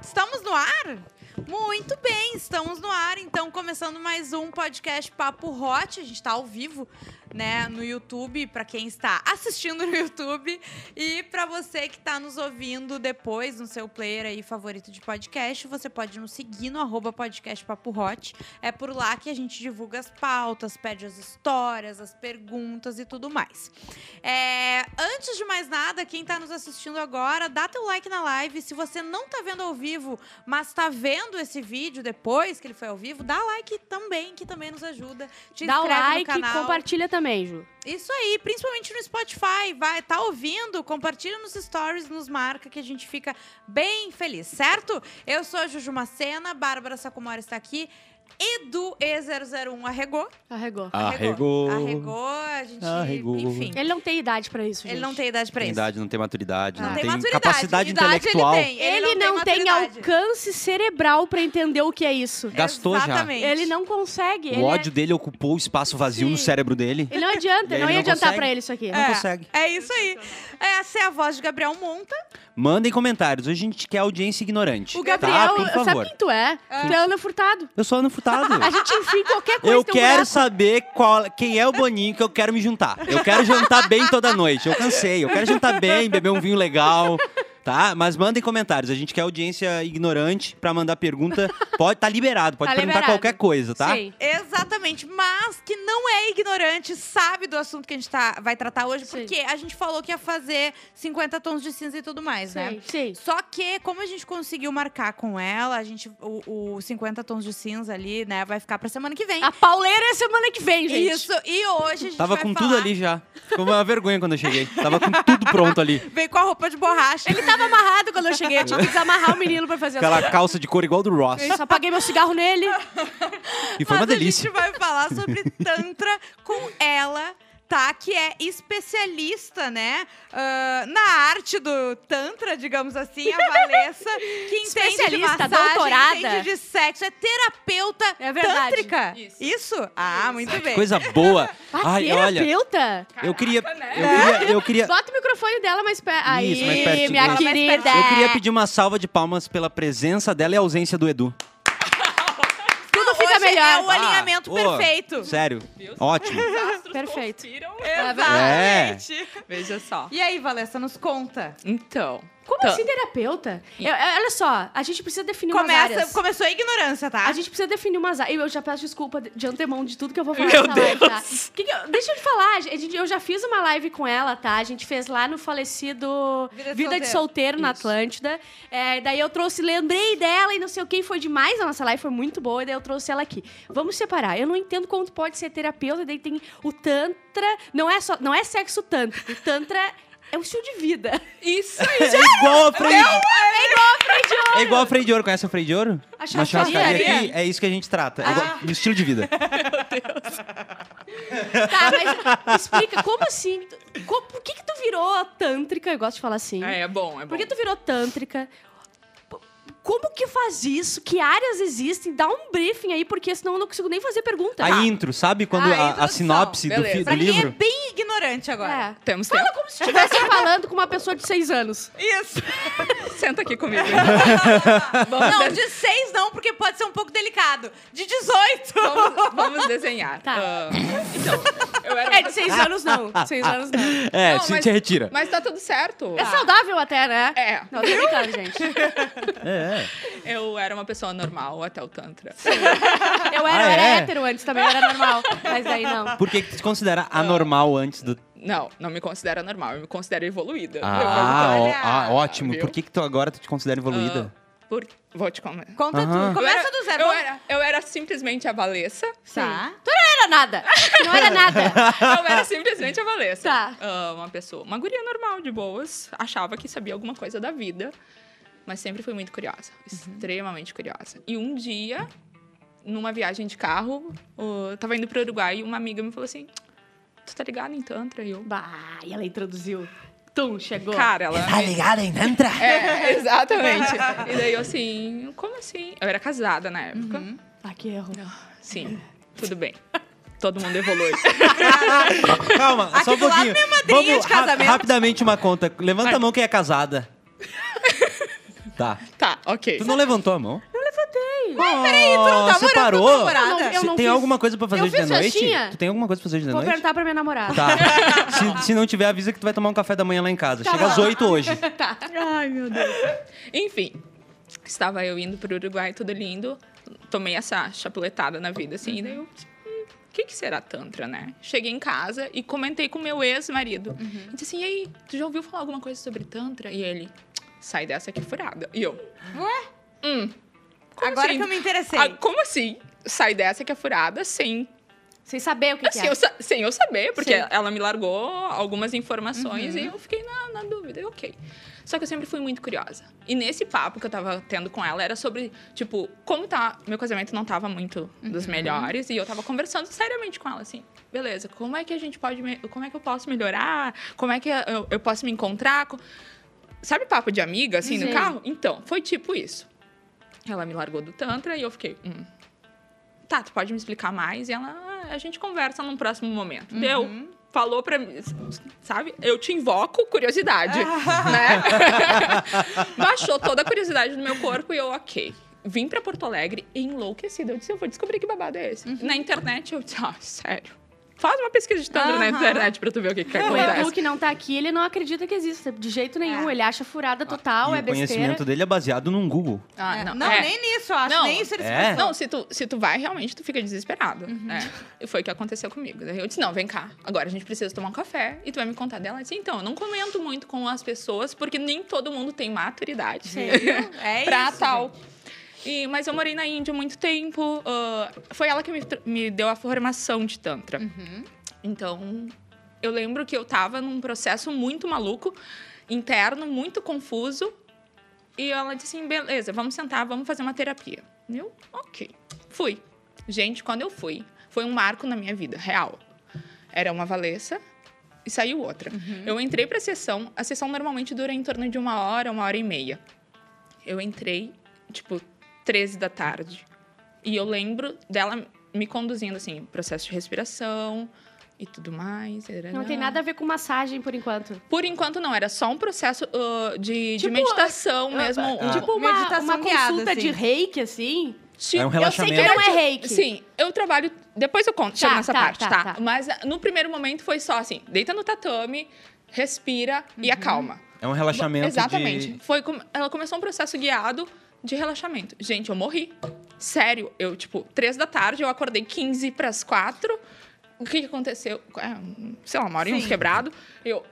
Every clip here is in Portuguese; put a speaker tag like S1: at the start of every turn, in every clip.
S1: Estamos no ar? Muito bem, estamos no ar, então começando mais um podcast Papo Hot. A gente está ao vivo, né, no YouTube, para quem está assistindo no YouTube e para você que está nos ouvindo depois no seu player aí favorito de podcast, você pode nos seguir no arroba podcast Papo Hot. É por lá que a gente divulga as pautas, pede as histórias, as perguntas e tudo mais. É, antes de mais nada, quem está nos assistindo agora, dá teu like na live. Se você não tá vendo ao vivo, mas tá vendo esse vídeo depois que ele foi ao vivo, dá like também, que também nos ajuda. Te
S2: Dá
S1: inscreve
S2: like
S1: no canal.
S2: compartilha também, Ju.
S1: Isso aí, principalmente no Spotify. Vai, tá ouvindo? Compartilha nos stories, nos marca que a gente fica bem feliz, certo? Eu sou a Juju Macena, Bárbara Sacomori está aqui. Edu E001 arregou.
S2: Arregou.
S3: Arregou.
S1: Arregou, a gente.
S3: Arregou.
S1: Enfim.
S2: Ele não tem idade pra isso, gente.
S1: Ele não tem idade pra
S3: Tem
S1: isso.
S3: idade, não tem maturidade,
S1: Não
S3: não,
S1: tem
S3: tem,
S1: maturidade.
S3: capacidade
S1: Idade
S3: intelectual.
S1: Ele, tem.
S2: Ele, não tem,
S1: maturidade.
S2: alcance cerebral pra entender o que é isso.
S3: Gastou já.
S1: Exatamente.
S2: Ele não consegue. ele
S3: O
S2: é-
S3: ódio dele ocupou o espaço vazio no
S2: Sim.
S3: cérebro dele.
S2: Ele não adianta,
S3: E
S2: não
S3: ele
S2: ia
S3: não
S2: adiantar
S3: consegue.
S2: pra ele isso aqui.
S3: Não consegue.
S1: É isso aí. Essa é a voz de Gabriel Monta.
S3: Mandem comentários. Hoje a gente quer audiência ignorante.
S2: O
S3: tá?
S2: Gabriel,
S3: Por
S2: sabe
S3: favor.
S2: quem tu é? Tu é Ana Furtado.
S3: Eu sou Ana Furtado.
S2: A gente enfia em qualquer coisa.
S3: Eu
S2: tem um
S3: quero
S2: buraco.
S3: saber qual, quem é o Boninho que eu quero me juntar. Eu quero jantar bem toda noite. Eu cansei. Eu quero jantar bem, beber um vinho legal. Tá? Mas mandem comentários. A gente quer audiência ignorante pra mandar pergunta. Pode tá liberado, pode
S2: Tá
S3: perguntar
S2: liberado.
S3: qualquer coisa, tá?
S2: Sim.
S1: Exatamente, mas que não é ignorante, sabe do assunto que a gente tá, vai tratar hoje,
S2: Sim.
S1: porque a gente falou que ia fazer 50 tons de cinza e tudo mais, né?
S2: Sim.
S1: Só que, como a gente conseguiu marcar com ela, a gente, o, o 50 tons de cinza ali, né, vai ficar pra semana que vem.
S2: A pauleira é semana que vem, gente.
S1: Isso, e hoje a gente
S3: Tava
S1: vai
S3: com
S1: falar-
S3: tudo ali já. Ficou uma vergonha quando eu cheguei. Tava com tudo pronto ali.
S1: Veio com a roupa de borracha.
S2: Ele tava amarrado quando eu cheguei. Eu tinha que desamarrar o menino pra fazer
S3: Aquela
S2: as
S3: calça de cor igual do Ross.
S2: Eu só apaguei meu cigarro nele.
S3: E foi uma
S1: Mas
S3: delícia.
S1: a gente vai falar sobre Tantra com ela, tá? Que é especialista, né? ah, na arte do Tantra, digamos assim, a Valessa, que entende de
S2: Especialista,
S1: massagem,
S2: doutorada.
S1: entende de sexo, é terapeuta
S2: É verdade.
S1: tântrica.
S4: Isso.
S1: Ah, muito bem.
S3: Coisa boa.
S2: Ah,
S3: Ai, olha,
S2: terapeuta?
S3: eu queria,
S4: né?
S3: eu queria, eu queria,
S2: Bota o microfone dela mais perto. Aí,
S3: Isso, mais pertinho.
S2: minha querida.
S3: eu queria pedir uma salva de palmas pela presença dela e a ausência do Edu.
S2: Melhor.
S1: É o
S3: Ah,
S1: alinhamento perfeito.
S3: Sério, ótimo.
S2: Perfeito.
S4: Conspiram.
S1: Exatamente.
S4: Veja só.
S1: E aí, Valessa, nos conta.
S4: Então.
S2: Como
S4: Tá.
S2: assim terapeuta? Eu- eu- olha só, a gente precisa definir umas
S1: Começa,
S2: áreas.
S1: começou a ignorância, tá?
S2: A gente precisa definir umas áreas. Eu já peço desculpa de- antemão de tudo que eu vou falar
S4: Meu
S2: nessa live, tá?
S4: Deus.
S2: Que que eu- deixa eu te falar, a gente- eu já fiz uma live com ela, tá? A gente fez lá no falecido
S1: Vida
S2: Vida,
S1: de
S2: de
S1: Solteiro.
S2: Solteiro, na. Atlântida. É, daí eu trouxe, lembrei dela e não sei o que, foi demais a nossa live, foi muito boa, e daí eu trouxe ela aqui. Vamos separar. Eu não entendo como tu pode ser terapeuta, daí tem o Tantra. Não é só, não é sexo tantra. O Tantra é um estilo de vida.
S4: Isso aí.
S3: É igual a freio. É igual a freio de ouro. Conhece a freio de ouro?
S2: A
S3: Uma churrascaria
S2: churrascaria.
S3: aqui, é isso que a gente trata. É igual, no estilo de vida.
S2: Tá, mas explica, como assim? Co- por que que tu virou tântrica? Eu gosto de falar assim.
S4: É, é bom, é bom.
S2: Por que tu virou tântrica? Como que faz isso? Que áreas existem? Dá um briefing aí, porque senão eu não consigo nem fazer pergunta.
S3: A intro, sabe quando
S1: Ah, a
S3: a, a sinopse do, fi- do
S1: Pra quem é
S3: livro?
S1: bem ignorante agora.
S2: É.
S4: Temos
S2: Fala
S4: tempo.
S2: como se estivesse falando com uma pessoa de seis anos.
S1: Isso.
S4: Senta aqui comigo.
S1: Não, de seis não, porque pode ser um pouco delicado. De 18.
S4: vamos, vamos desenhar.
S2: Tá.
S4: Ah, então, eu era
S2: É, de seis anos não. De seis anos não.
S3: É,
S4: Não,
S3: se
S4: mas-
S3: te retira.
S4: Mas tá tudo certo.
S2: É saudável até, né?
S4: É.
S2: Não, tô brincando, gente.
S3: É, é.
S4: Eu era uma pessoa normal até o Tantra.
S2: Eu era,
S3: Ah,
S2: eu era
S3: é?
S2: hétero antes também, eu era normal. Mas daí não.
S3: Por que que tu se considera anormal antes do...
S4: Não, não me considero normal, eu me considero evoluída.
S3: Ah, ó- ah, ótimo.
S4: Viu?
S3: Por que que tu agora tu te considera evoluída?
S4: Ah, por... Vou te comentar.
S1: Conta
S3: Aham.
S1: tudo. Começa do zero.
S4: Eu
S1: vamos-
S4: era, eu era simplesmente a Valessa.
S1: Tá.
S2: Não era nada. Não era nada.
S4: Eu era simplesmente a Valessa.
S2: Tá.
S4: Ah, uma pessoa, uma guria normal, de boas. Achava que sabia alguma coisa da vida. Mas sempre fui muito curiosa. Extremamente curiosa. E um dia, numa viagem de carro, eu tava indo pro Uruguai e uma amiga me falou assim: Tu tá ligado em Tantra? E eu.
S2: Bah, e ela introduziu. Tum, chegou.
S4: Cara, ela.
S3: Tá ligada em Tantra?
S4: É, exatamente. e daí eu assim, como assim? Eu era casada na época.
S2: Ah, que erro.
S4: Sim, tudo bem. todo mundo evolui.
S3: Calma, só um pouquinho.
S1: minha madrinha
S3: Vamos
S1: de casamento.
S3: ra- rapidamente uma conta. Levanta
S4: Vai.
S3: a mão quem é casada. Tá.
S4: tá, ok.
S3: Tu não levantou a mão?
S2: Eu levantei.
S3: Mas
S1: peraí, tu não tá
S3: Você
S1: morando com a
S3: parou?
S1: namorada?
S2: Eu não- eu
S3: Você
S2: não
S3: tem
S2: fiz-
S3: alguma coisa pra fazer
S2: Eu
S3: hoje de
S2: fiz
S3: noite?
S2: festinha.
S3: Tu tem alguma coisa pra fazer hoje de
S2: Vou
S3: noite?
S2: perguntar pra minha namorada.
S3: Tá. se, se não tiver, avisa que tu vai tomar um café da manhã lá em casa. Chega às 8 hoje.
S4: Ai, meu Deus. Enfim, estava eu indo pro Uruguai, tudo lindo. Tomei essa chapuletada na vida, assim. E daí eu, hum, o que, que será Tantra, né? Cheguei em casa e comentei com meu ex-marido. E disse assim, e aí, tu já ouviu falar alguma coisa sobre Tantra? E ele, sai dessa aqui furada. E eu,
S1: Ué?
S4: hum,
S1: Agora
S4: assim?
S1: que eu me interessei.
S4: Ah, como assim? Sai dessa que é furada sem
S2: Sem saber o que, que
S4: Assim,
S2: é.
S4: eu sem eu saber, porque
S2: Sim.
S4: ela me largou algumas informações
S1: Uhum.
S4: e eu fiquei na, na dúvida. E ok. Só que eu sempre fui muito curiosa. E nesse papo que eu tava tendo com ela era sobre, tipo, como tá. Meu casamento não tava muito
S1: Uhum.
S4: dos melhores. E eu tava conversando seriamente com ela, assim, beleza, como é que a gente pode. me- Como é que eu posso melhorar? Como é que eu, eu posso me encontrar? Sabe papo de amiga, assim,
S2: Sim.
S4: no carro? Então, foi tipo isso. Ela me largou do Tantra e eu fiquei. Hum, tá, tu pode me explicar mais? E ela, "Ah, a gente conversa num próximo momento. Deu. Falou pra mim, sabe? Eu te invoco curiosidade, né? Baixou toda a curiosidade do meu corpo e eu, ok. Vim pra Porto Alegre enlouquecida. Eu disse, eu vou descobrir que babado é esse. Na internet, eu disse, ah, sério. Faz uma pesquisa de Tantra na
S1: Aham.
S4: internet pra tu ver o que, que
S2: O Edu,
S4: acontece.
S2: que não tá aqui, ele não acredita que exista. De jeito nenhum.
S1: É.
S2: Ele acha furada total,
S3: e
S2: é
S3: o
S2: besteira.
S3: conhecimento dele é baseado num Google.
S4: Ah,
S1: É,
S4: não,
S1: não,
S4: é.
S1: nem nisso, eu acho.
S4: Não.
S1: nem isso eles
S3: É?
S4: Não, se tu, se tu vai, realmente, tu fica desesperado. É. E foi o que aconteceu comigo. Daí eu disse, não, vem cá. Agora a gente precisa tomar um café. E tu vai me contar dela. Eu disse, então, eu não comento muito com as pessoas, porque nem todo mundo tem maturidade.
S1: É
S4: pra
S1: isso,
S4: tal. E, mas eu morei na Índia há muito tempo. ah, foi ela que me, me deu a formação de Tantra.
S1: Uhum.
S4: Então, eu lembro que eu tava num processo muito maluco, interno, muito confuso. E ela disse assim: beleza, vamos sentar, vamos fazer uma terapia. E Eu, ok. Fui. Gente, quando eu fui, foi um marco na minha vida, real. Era uma Valessa e saiu outra. Eu entrei pra sessão, a sessão normalmente dura em torno de uma hora, uma hora e meia. Eu entrei, tipo, 13 da tarde. E eu lembro dela me conduzindo, assim, processo de respiração e tudo mais.
S2: Não tem nada a ver com massagem, por enquanto.
S4: Por enquanto, não. Era só um processo uh, de, de
S2: Tipo,
S4: meditação mesmo.
S3: Ah.
S4: um-
S2: Tipo uma,
S1: Meditação
S2: uma
S1: guiada,
S2: consulta de
S1: assim.
S2: reiki, assim.
S4: Sim,
S3: É um
S2: Eu sei que
S3: relaxamento.
S2: não é reiki.
S4: Sim, eu trabalho. Depois eu conto, chego
S2: Tá,
S4: nessa
S2: tá,
S4: parte,
S2: tá,
S4: tá,
S2: tá.
S4: Mas ah, no primeiro momento foi só assim: deita no tatame, respira e acalma.
S3: É um relaxamento
S4: Exatamente.
S3: de...
S4: Foi ela começou um processo guiado de relaxamento. Gente, eu morri. Sério, eu, tipo, três da tarde, eu acordei 15 para as quatro. O que, que aconteceu? É, sei lá, uma hora e uns quebrado. Eu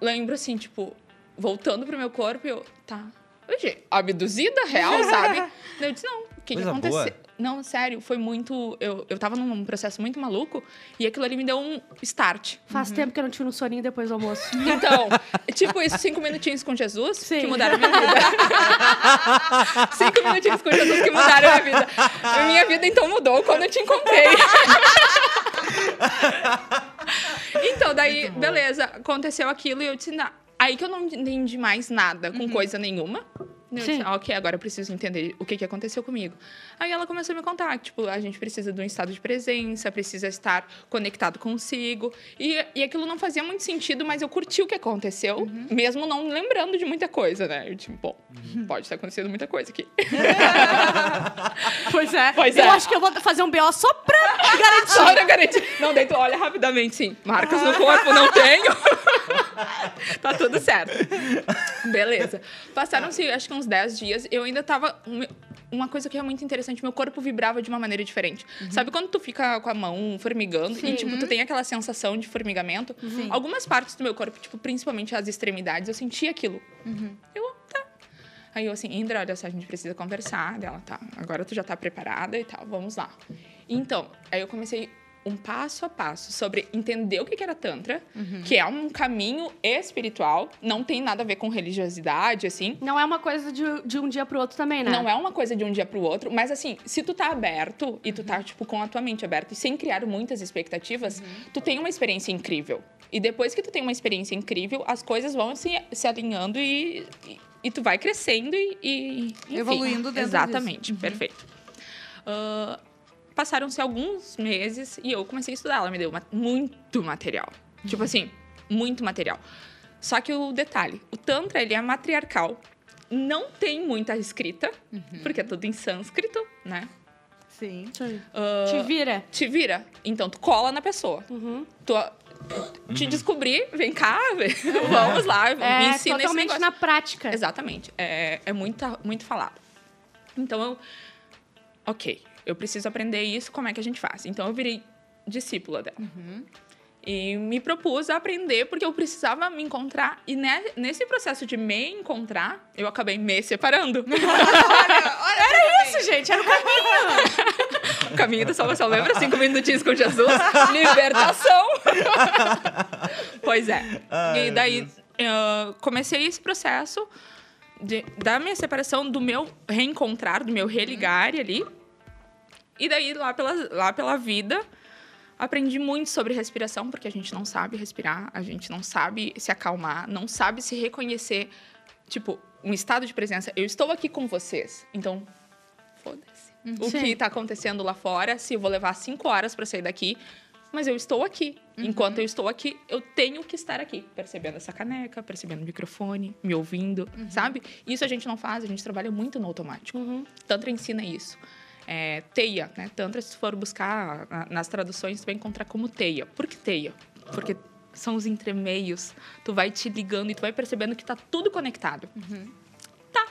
S4: lembro assim, tipo, voltando pro meu corpo, eu, tá. Oxe, abduzida real, sabe? Eu disse, não, o que, que aconteceu?
S3: boa.
S4: Não, sério, foi muito. Eu, eu tava num processo muito maluco e aquilo ali me deu um start.
S2: Faz tempo que eu não tiro um soninho depois do almoço.
S4: Então, tipo isso, cinco minutinhos com Jesus
S2: Sim.
S4: que mudaram a minha vida. cinco minutinhos com Jesus que mudaram a minha vida. A minha vida então mudou quando eu te encontrei. então, daí, beleza, aconteceu aquilo e eu disse, "Não." aí que eu não entendi mais nada com coisa nenhuma. Eu disse,
S2: Sim.
S4: "Ah, ok, agora eu preciso entender o que, que aconteceu comigo. Aí ela começou a me contar tipo, a gente precisa de um estado de presença, precisa estar conectado consigo. E, e aquilo não fazia muito sentido, mas eu curti o que aconteceu, mesmo não lembrando de muita coisa, né? Eu, tipo, bom, pode estar acontecendo muita coisa aqui.
S2: Pois é.
S4: Pois
S2: eu
S4: é.
S2: acho que eu vou fazer um BO só pra garantir.
S4: Só pra garantir. Não, tu olha rapidamente, sim. Marcas no corpo, não tenho. tá tudo certo. Beleza. Passaram-se, acho que uns 10 dias. Eu ainda tava... Uma coisa que é muito interessante, meu corpo vibrava de uma maneira diferente. Sabe quando tu fica com a mão formigando
S2: Sim.
S4: e, tipo, tu tem aquela sensação de formigamento?
S1: Sim.
S4: Algumas partes do meu corpo, tipo, principalmente as extremidades, eu sentia aquilo. Eu, tá. Aí eu assim, Indra, olha só, a gente precisa conversar. Dela, tá, agora tu já tá preparada e tal, vamos lá. Então, aí eu comecei um passo a passo sobre entender o que era Tantra, que é um caminho espiritual, não tem nada a ver com religiosidade, assim.
S2: Não é uma coisa de, de um dia pro outro também, né?
S4: Não é uma coisa de um dia pro outro, mas assim, se tu tá aberto e tu tá, tipo, com a tua mente aberta e sem criar muitas expectativas, tu tem uma experiência incrível. E depois que tu tem uma experiência incrível, as coisas vão se, se alinhando e, e, e tu vai crescendo e. e enfim.
S1: Evoluindo dentro
S4: Exatamente, perfeito. Ah, passaram-se alguns meses e eu comecei a estudar. Ela me deu ma- muito material. Tipo assim, muito material. Só que o detalhe, o Tantra, ele é matriarcal. Não tem muita escrita, porque é tudo em sânscrito, né?
S1: Sim.
S4: Ah,
S2: Te vira.
S4: te vira. Então, tu cola na pessoa.
S2: Uhum.
S4: Tu, te descobrir, vem cá, vamos lá, me
S2: É
S4: ensina esse
S2: totalmente na prática.
S4: Exatamente. É, é muita, muito falado. Então eu. Ok, eu preciso aprender isso, como é que a gente faz? Então eu virei discípula dela. E me propus a aprender porque eu precisava me encontrar. E ne- nesse processo de me encontrar, eu acabei me separando.
S2: Isso, gente, era o caminho.
S4: o caminho da salvação. Lembra? Cinco minutinhos com Jesus? Libertação! pois é. e daí comecei esse processo de- da minha separação, do meu reencontrar, do meu religar ali. E daí, lá pela, lá pela vida, aprendi muito sobre respiração, porque a gente não sabe respirar, a gente não sabe se acalmar, não sabe se reconhecer. Tipo, um estado de presença. Eu estou aqui com vocês. Então, foda-se. O
S2: Sim.
S4: que tá acontecendo lá fora, se eu vou levar cinco horas para sair daqui, mas eu estou aqui. Enquanto eu estou aqui, eu tenho que estar aqui, percebendo essa caneca, percebendo o microfone, me ouvindo, sabe? Isso a gente não faz, a gente trabalha muito no automático.
S2: Uhum.
S4: Tantra ensina isso. É, teia, né? Tantra, se tu for buscar na- nas traduções, tu vai encontrar como teia. Por que teia? Porque são os entremeios. Tu vai te ligando e tu vai percebendo que tá tudo conectado. Tá.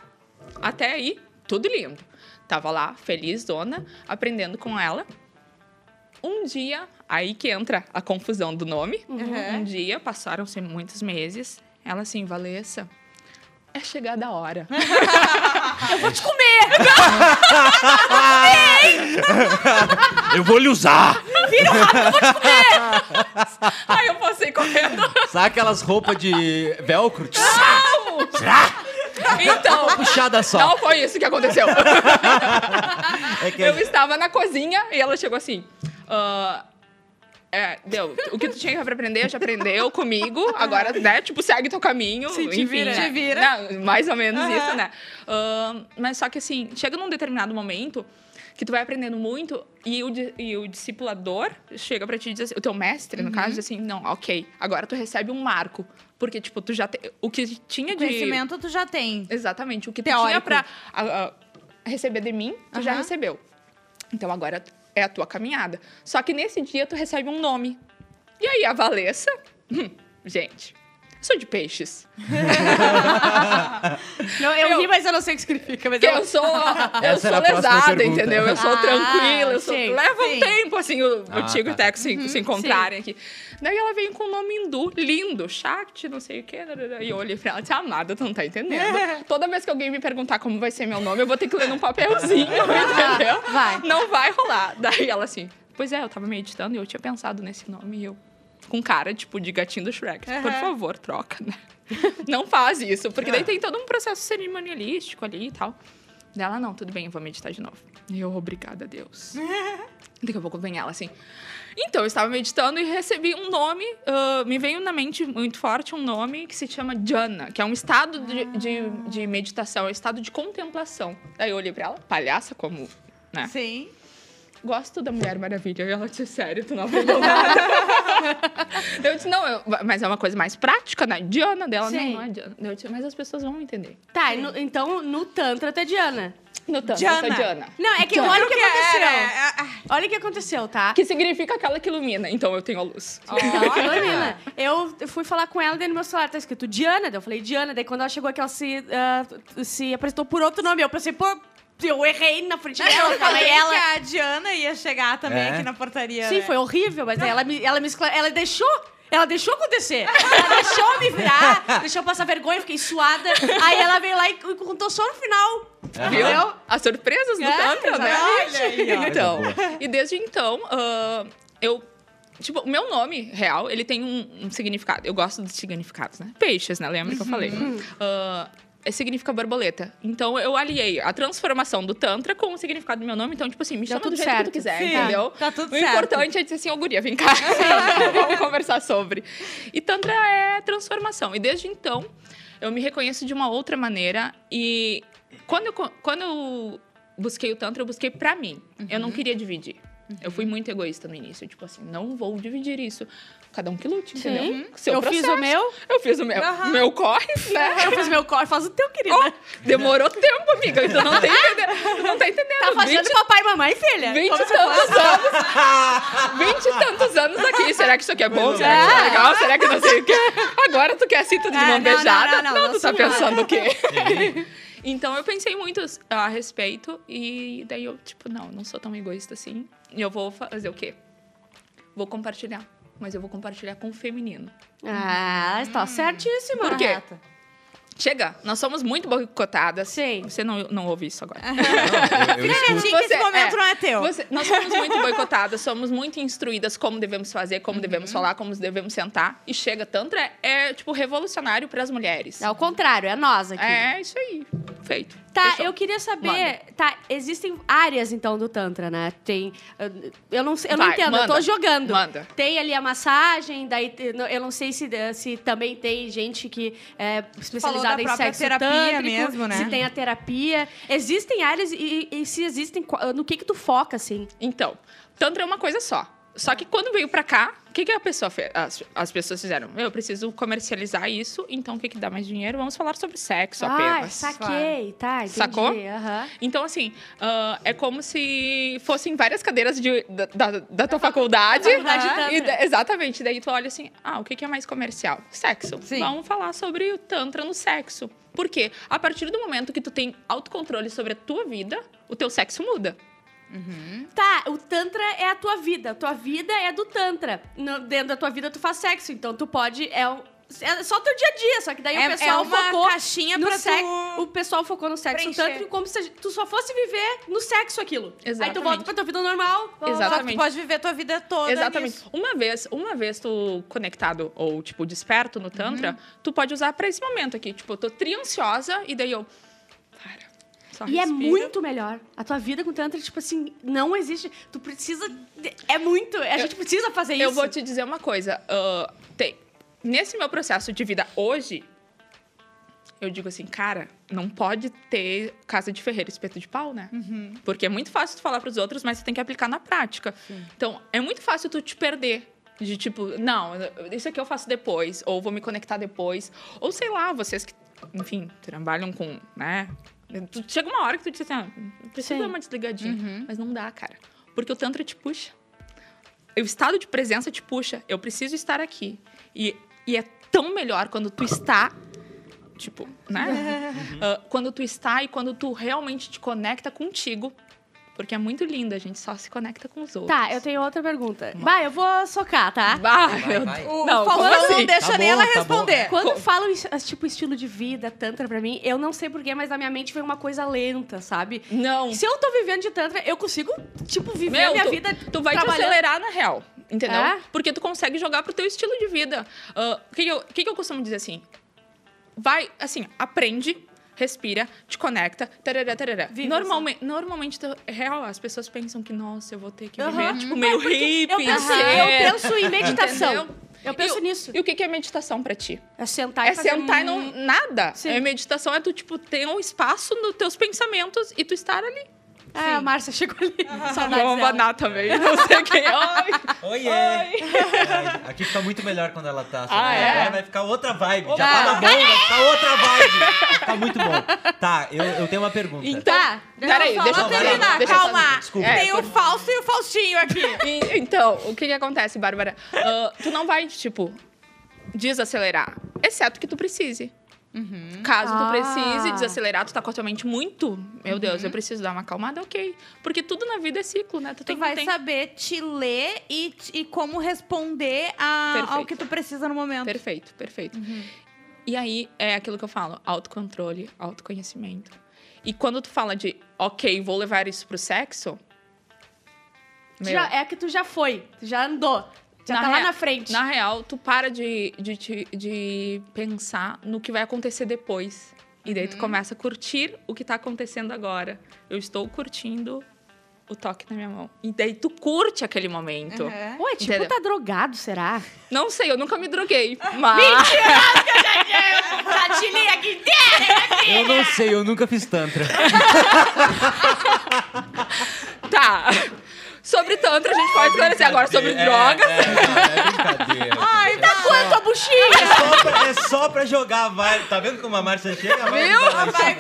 S4: Até aí, tudo lindo. Tava lá, feliz, dona, aprendendo com ela. Um dia, aí que entra a confusão do nome.
S1: Uhum.
S4: Um dia, passaram-se muitos meses. Ela assim, Valessa, é chegada a hora.
S3: Eu vou lhe usar!
S4: Aí eu passei correndo.
S3: Sabe aquelas roupas de velcro?
S4: Então,
S3: Puxada só.
S4: não foi isso que aconteceu.
S3: É que
S4: Eu estava na cozinha e ela chegou assim. "Ah, é, deu. O que tu tinha pra aprender, já aprendeu comigo. Agora, né? Tipo, segue teu caminho.
S2: Sim, te
S4: enfim,
S2: vira.
S4: né?
S1: Te vira.
S4: Não, mais ou menos
S1: Aham.
S4: isso, né? Ah, mas só que assim, chega num determinado momento que tu vai aprendendo muito e o, e o discipulador chega pra ti e diz assim, o teu mestre, no caso, diz assim, não, ok, agora tu recebe um marco. Porque, tipo, tu já tem... O que tinha de...
S1: Conhecimento tu já tem.
S4: Exatamente. O que tu
S1: Teórico.
S4: tinha pra a- a receber de mim, tu já
S1: Aham.
S4: recebeu. Então agora é a tua caminhada. Só que nesse dia tu recebe um nome. E aí a Valessa, gente, sou de peixes.
S2: Não, eu,
S4: Eu-
S2: ri, mas eu não sei o que significa. Mas
S4: Que
S2: eu...
S4: eu sou, eu sou lesada, entendeu? Eu sou
S2: Ah,
S4: tranquila, eu sou...
S2: sim,
S4: leva
S1: sim.
S4: um tempo, assim, o,
S3: Ah,
S4: o Tico e o
S3: tá.
S4: Teco se, se encontrarem aqui. Daí ela veio com um nome hindu, lindo, Shakti, não sei o quê. E eu olhei pra ela e disse, amada, tu não tá entendendo. Toda vez que alguém me perguntar como vai ser meu nome, eu vou ter que ler num papelzinho, entendeu?
S2: Vai.
S4: Não vai rolar. Daí ela assim, pois é, eu tava meditando e eu tinha pensado nesse nome e eu... Com cara, tipo, de gatinho do Shrek. Por
S1: Aham.
S4: favor, troca, né? Não faz isso, porque daí tem todo um processo cerimonialístico ali e tal. Dela, não, tudo bem, eu vou meditar de novo. E eu, obrigada a Deus. Daqui a pouco vem ela assim. Então, eu estava meditando e recebi um nome, ah, me veio na mente muito forte um nome que se chama Jhana, que é um estado de, de, de meditação, é um estado de contemplação. Daí eu olhei pra ela, palhaça como, né?
S1: Sim.
S4: Gosto da Mulher Maravilha. E ela disse, sério, tu não aprendeu nada. Eu disse, não, eu- mas é uma coisa mais prática, né? Diana dela,
S2: Sim.
S4: não, não é Diana. Eu disse, mas as pessoas vão entender.
S2: Tá, no- então no Tantra tu é Diana.
S4: No tanto,
S1: Diana.
S4: essa Diana.
S2: Não, é que
S4: Diana.
S2: olha o que aconteceu.
S1: era- é- ah,
S2: Olha o que aconteceu, tá?
S4: Que significa aquela que ilumina. Então eu tenho a luz.
S2: Então, a Lorena, eu fui falar com ela, daí no meu celular tá escrito Diana, daí eu falei Diana, daí quando ela chegou aqui, ela se, ah, se apresentou por outro nome. Eu pensei, pô, eu errei na frente dela,
S1: eu
S2: falei ela.
S1: que a Diana ia chegar também
S3: É?
S1: aqui na portaria.
S2: Sim,
S1: né?
S2: foi horrível, mas ela me, ela me esclare- ela deixou. Ela deixou acontecer. Ela deixou me virar, deixou passar vergonha, fiquei suada. Aí ela veio lá e contou só no final.
S4: Viu?
S2: Entendeu?
S4: As surpresas do
S2: É,
S4: Tantra, né?
S1: Olha aí, ó.
S4: Então, e desde então, ah, eu... Tipo, o meu nome real, ele tem um, um significado. Eu gosto dos significados, né? Peixes, né? Lembra que eu falei? É, significa borboleta. Então, eu aliei a transformação do Tantra com o significado do meu nome. Então, tipo assim, me
S2: Deu
S4: chama
S2: tudo
S4: do jeito
S2: certo.
S4: que tu quiser,
S1: Sim,
S4: entendeu?
S1: tá tudo
S4: o
S1: certo.
S4: importante é dizer assim, ô guria, vem cá. Vamos conversar sobre. E Tantra é transformação. E desde então, eu me reconheço de uma outra maneira. E quando eu, quando eu busquei o Tantra, eu busquei pra mim. Eu não queria dividir. Eu fui muito egoísta no início. Tipo assim, não vou dividir isso. Cada um que lute,
S2: Sim.
S4: entendeu? Seu
S2: eu fiz o
S4: processo.
S2: meu,
S4: Eu fiz o meu. Meu corre, né?
S2: eu fiz o meu corre, faz o teu, querida.
S4: Oh, demorou tempo, amiga. Então não tem entendendo. Não tá entendendo.
S2: tá fazendo
S4: 20
S2: papai e mamãe, filha?
S4: 20
S2: Como
S4: e tantos anos. 20 e tantos anos aqui. Será que isso aqui é bom? Será que isso é
S2: É.
S4: legal? Será que não sei o quê? Agora tu quer assim tudo de
S2: É,
S4: mão
S2: não,
S4: beijada?
S2: não, não, não,
S4: tu tá
S2: senhora.
S4: pensando o quê? Então eu pensei muito a respeito e daí eu, tipo, não, não sou tão egoísta assim. E eu vou fazer o quê? Vou compartilhar. Mas eu vou compartilhar com o feminino.
S2: Ah, tá certíssima.
S4: Por quê? Chega, nós somos muito boicotadas.
S2: Sim.
S4: Você não, não ouve isso agora.
S3: Eu, eu escuto.
S1: Finalmente, esse
S4: Você-
S1: momento
S4: é.
S1: não é teu.
S4: Você- nós somos muito boicotadas, somos muito instruídas como devemos fazer, como devemos falar, como devemos sentar. E chega, Tantra é, tipo, revolucionário para as mulheres.
S2: É o contrário, é nós aqui.
S4: É isso aí. Feito.
S2: Tá,
S4: Fechou.
S2: eu queria saber.
S4: Manda.
S2: Tá, existem áreas então do Tantra, né? Tem. Eu, não, eu não
S4: Vai,
S2: entendo, eu tô
S4: manda.
S2: jogando.
S4: Manda.
S2: Tem ali a massagem, daí eu não sei se, se também tem gente que é especializada
S1: da
S2: em sexo
S1: terapia
S2: tântrico,
S1: mesmo, né?
S2: Se tem a terapia. Existem áreas e, e se existem. No que que tu foca, assim?
S4: Então, Tantra é uma coisa só. Só que quando veio pra cá, o que, que a pessoa fez? As, as pessoas fizeram? Eu preciso comercializar isso, então o que, que dá mais dinheiro? Vamos falar sobre sexo
S2: ah,
S4: apenas.
S2: saquei, tá, entendi.
S4: Sacou?
S2: aham.
S4: Então, assim, ah, é como se fossem várias cadeiras de, da, da, da tua faculdade.
S2: faculdade de Tantra.
S4: E da- exatamente. Daí tu olha assim, ah, o que que é mais comercial? Sexo.
S1: Sim.
S4: Vamos falar sobre o Tantra no sexo. Por quê? A partir do momento que tu tem autocontrole sobre a tua vida, o teu sexo muda.
S2: Tá, o Tantra é a tua vida. A tua vida é do Tantra. No- dentro da tua vida tu faz sexo. Então tu pode. É, é só teu dia a dia. Só que daí
S1: É-
S2: o pessoal
S1: é uma
S2: focou.
S1: caixinha
S2: no sexo.
S1: tu
S2: O pessoal focou no sexo
S1: preencher.
S2: tântrico como se tu só fosse viver no sexo aquilo. Aí tu
S4: Exatamente.
S2: volta pra tua vida normal.
S4: Exatamente.
S1: tu pode viver tua vida toda
S4: Exatamente.
S1: nisso.
S4: Uma vez, uma vez tu conectado ou tipo desperto no tantra, tu pode usar pra esse momento aqui, tipo, eu tô triansiosa e daí eu para. Só
S2: E é
S4: respira.
S2: muito melhor. A tua vida com Tantra, tipo assim, não existe. Tu precisa. É muito. A gente precisa fazer isso.
S4: Eu vou te dizer uma coisa. ah, tem, nesse meu processo de vida hoje, eu digo assim, cara, não pode ter casa de ferreiro, espeto de pau, né? Porque é muito fácil tu falar pros outros, mas você tem que aplicar na prática. Então, é muito fácil tu te perder. De tipo, não, isso aqui eu faço depois, ou vou me conectar depois. Ou sei lá, vocês que, enfim, trabalham com, né? Tu, chega uma hora que tu diz assim, ah, preciso
S2: Sim.
S4: dar uma desligadinha. Mas não dá, cara. Porque o Tantra te puxa o estado de presença te puxa. Eu preciso estar aqui. E, e é tão melhor quando tu está. Tipo, né? Ah, quando tu está e quando tu realmente te conecta contigo. Porque é muito lindo, a gente só se conecta com os outros.
S2: Tá, eu tenho outra pergunta. Vai, eu vou socar, tá?
S4: Bah,
S3: Vai,
S4: meu
S3: vai.
S4: Deus.
S1: O
S4: Não, assim?
S1: não deixa
S3: Tá
S1: nem
S3: bom,
S1: ela
S3: tá bom.
S1: responder.
S2: Quando
S4: Co-
S2: falam tipo estilo de vida, tantra pra mim, eu não sei porquê, mas na minha mente vem uma coisa lenta, sabe?
S4: Não.
S2: Se eu tô vivendo de tantra, eu consigo, tipo, viver
S4: Meu,
S2: a minha
S4: tu,
S2: vida
S4: tu vai te acelerar na real, entendeu?
S2: É?
S4: Porque tu consegue jogar pro teu estilo de vida. Ah, O que, que eu, o que, que eu costumo dizer assim? Vai, assim, aprende, respira, te conecta, tarará, tarará.
S2: Vive
S4: Normalmente, normalmente, é real, as pessoas pensam que, nossa, eu vou ter que viver, tipo, meio
S2: É,
S4: hippie,
S2: Eu penso,
S4: ser-
S2: eu penso em meditação.
S4: Entendeu?
S2: Eu penso
S4: E
S2: nisso.
S4: E o que, é meditação pra ti?
S2: É sentar e
S4: É sentar e
S2: um-
S4: não nada.
S2: Sim.
S4: É meditação é tu, tipo, ter um espaço nos teus pensamentos e tu estar ali.
S2: É, a Márcia chegou ali. Saudades
S4: Vamos também. Não sei quem. Oi.
S3: Oiê! É, aqui fica muito melhor quando ela tá.
S4: Ah, é?
S3: Agora vai ficar outra vibe. Já tava bom, vai ficar outra vibe. Vai ficar muito bom. Tá, eu, eu tenho uma pergunta.
S4: Então,
S2: Tá.
S4: Peraí, deixa
S3: lá,
S1: terminar,
S3: deixa eu
S1: calma.
S3: Desculpa.
S1: Tem
S4: É,
S1: o falso e o Faustinho aqui.
S4: E- então, o que que acontece, Bárbara? Ah, tu não vai, tipo, desacelerar. Exceto que tu precise. Caso tu
S2: Ah.
S4: precise desacelerar, tu tá com a tua mente muito. Meu Deus, eu preciso dar uma acalmada, ok. Porque tudo na vida é ciclo, né? Tu,
S1: Tu
S4: tem,
S1: vai
S4: tem...
S1: saber te ler e, e como responder a- ao que tu precisa no momento.
S4: Perfeito, perfeito. E aí é aquilo que eu falo: autocontrole, autoconhecimento. E quando tu fala de, ok, vou levar isso pro sexo.
S2: Tu já- é que tu já foi, tu já andou. Já
S4: Na
S2: tá lá
S4: rea-
S2: na frente.
S4: Na real, tu para de, de, de, de pensar no que vai acontecer depois. E daí tu
S2: Uhum.
S4: começa a curtir o que tá acontecendo agora. Eu estou curtindo o toque na minha mão. E daí tu curte aquele momento.
S1: Uhum.
S2: Ué, tipo,
S4: Entendeu?
S2: tá drogado, será?
S4: Não sei, eu nunca me droguei. Mas.
S2: Já te li aqui
S3: Eu não sei, eu nunca fiz tantra.
S4: Tá. Sobre Tantra, a gente pode esclarecer. Agora, sobre
S3: É,
S4: drogas.
S3: É, é, é brincadeira.
S1: Ai, tá
S2: Quanto a buchinha!
S3: É só, pra, é só pra jogar, vai. Tá vendo como a Márcia chega? Vai,
S4: Viu?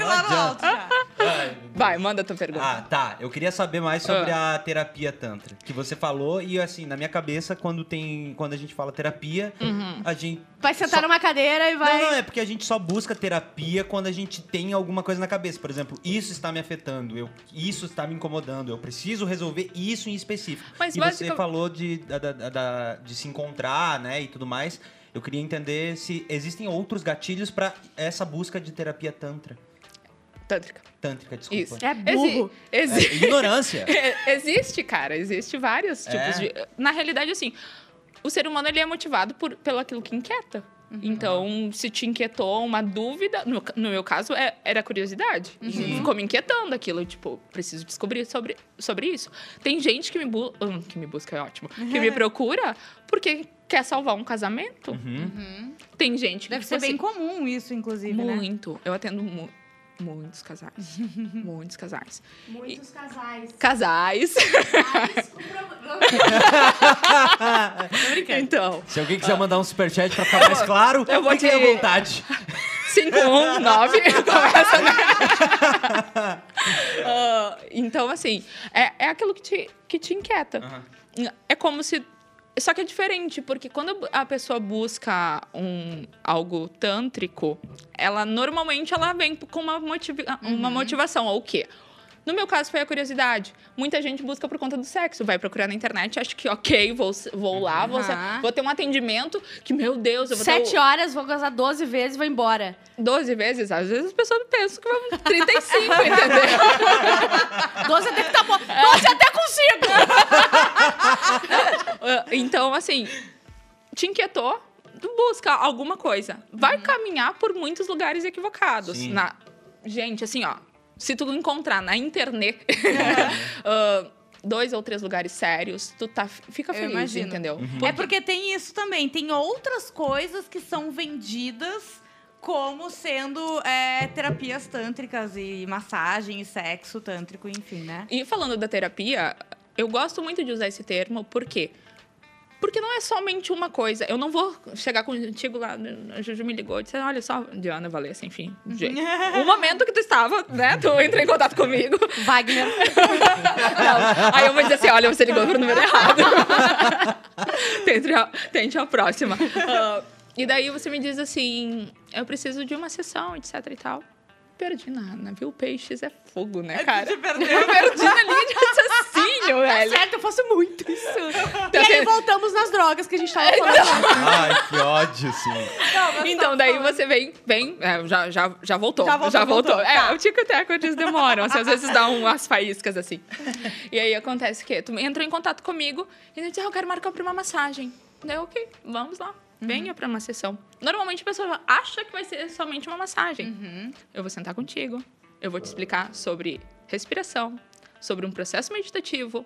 S1: lá no alto já.
S3: Vai.
S4: Vai, manda a tua pergunta.
S3: Ah, tá. Eu queria saber mais sobre a terapia tantra que você falou e assim, na minha cabeça, quando tem, quando a gente fala terapia, a gente
S2: Vai sentar
S3: Só-
S2: numa cadeira e vai.
S3: Não, não, é porque a gente só busca terapia quando a gente tem alguma coisa na cabeça. Por exemplo, isso está me afetando, eu, isso está me incomodando, eu preciso resolver isso em específico.
S4: Mas
S3: e
S4: basica-
S3: você falou de, da- da- da- de se encontrar, né, e tudo mais. Eu queria entender se existem outros gatilhos para essa busca de terapia tantra.
S4: Tântrica.
S3: Tântrica, desculpa.
S4: Isso.
S2: É burro.
S4: Exi-
S3: É, ignorância.
S4: É, Existe, cara, existe vários
S3: É?
S4: tipos de. Na realidade, assim, o ser humano ele é motivado por, pelo aquilo que inquieta. Então, se te inquietou uma dúvida, no, no meu caso, é- era curiosidade. E ficou me inquietando aquilo, tipo, preciso descobrir sobre, sobre isso. Tem gente que me, bu hum, que me busca, é ótimo, que me procura porque quer salvar um casamento.
S3: Uhum.
S4: Tem gente que,
S1: Deve
S4: tipo
S1: ser bem
S4: assim,
S1: comum isso, inclusive, né?
S4: Muito. Eu atendo mu muitos casais. muitos casais.
S2: Muitos casais.
S4: Casais.
S2: Casais com
S4: então,
S3: Se alguém quiser mandar um superchat pra ficar mais claro,
S4: Eu vou te-
S3: à vontade.
S4: 519 começa, né? Ah, então, assim, é, é aquilo que te, que te inquieta. É como se. Só que é diferente, porque quando a pessoa busca um, algo tântrico, ela normalmente ela vem com uma, motiva uma motivação. Ou o quê? No meu caso, foi a curiosidade. Muita gente busca por conta do sexo. Vai procurar na internet, acha que, ok, vou, vou lá, vou, ser-
S1: Aham.
S4: vou ter um atendimento que, meu Deus, eu vou ter
S2: Sete
S4: o-
S2: horas, vou casar 12 vezes e vou embora.
S4: 12 vezes. Às vezes as pessoas pensam que vão 35, entendeu?
S2: 12 até que tá bom. 12 até consigo!
S4: Então, assim, te inquietou, tu busca alguma coisa. Vai caminhar por muitos lugares equivocados. Na... Gente, assim, ó, se tu encontrar na internet ah, dois ou três lugares sérios, tu tá, fica feliz, entendeu?
S1: É porque tem isso também. Tem outras coisas que são vendidas como sendo é, terapias tântricas e massagem e sexo tântrico, enfim, né?
S4: E falando da terapia, eu gosto muito de usar esse termo, por quê? Porque não é somente uma coisa. Eu não vou chegar contigo lá, a Juju me ligou e disse, olha só, Diana Valessa, enfim. gente, o momento que tu estava, né? Tu entrou em contato comigo.
S2: Wagner.
S4: Não, Aí eu vou dizer assim, olha, você ligou pro número errado. tente, a, tente a próxima. Ah, e daí você me diz assim, eu preciso de uma sessão, etc e tal. Perdi na, na Viu Peixes é fogo, né, cara?
S1: Te perdeu.
S4: Eu perdi na linha raciocínio, velho.
S2: Certo, eu faço muito isso.
S4: Então,
S2: E aí voltamos nas drogas que a gente tava falando.
S3: Ai, que ódio, sim.
S4: Então, daí você vem, vem, é, já, já, já voltou.
S1: Já voltou, voltou,
S4: É,
S1: tá.
S4: o tico e teco eles demoram, assim, às vezes dá umas faíscas assim. E aí acontece que tu entrou em contato comigo e diz, ah, eu quero marcar pra uma massagem. Daí, ok, vamos lá. Venha pra uma sessão. Normalmente a pessoa acha que vai ser somente uma massagem. Eu vou sentar contigo, eu vou te explicar sobre respiração, sobre um processo meditativo,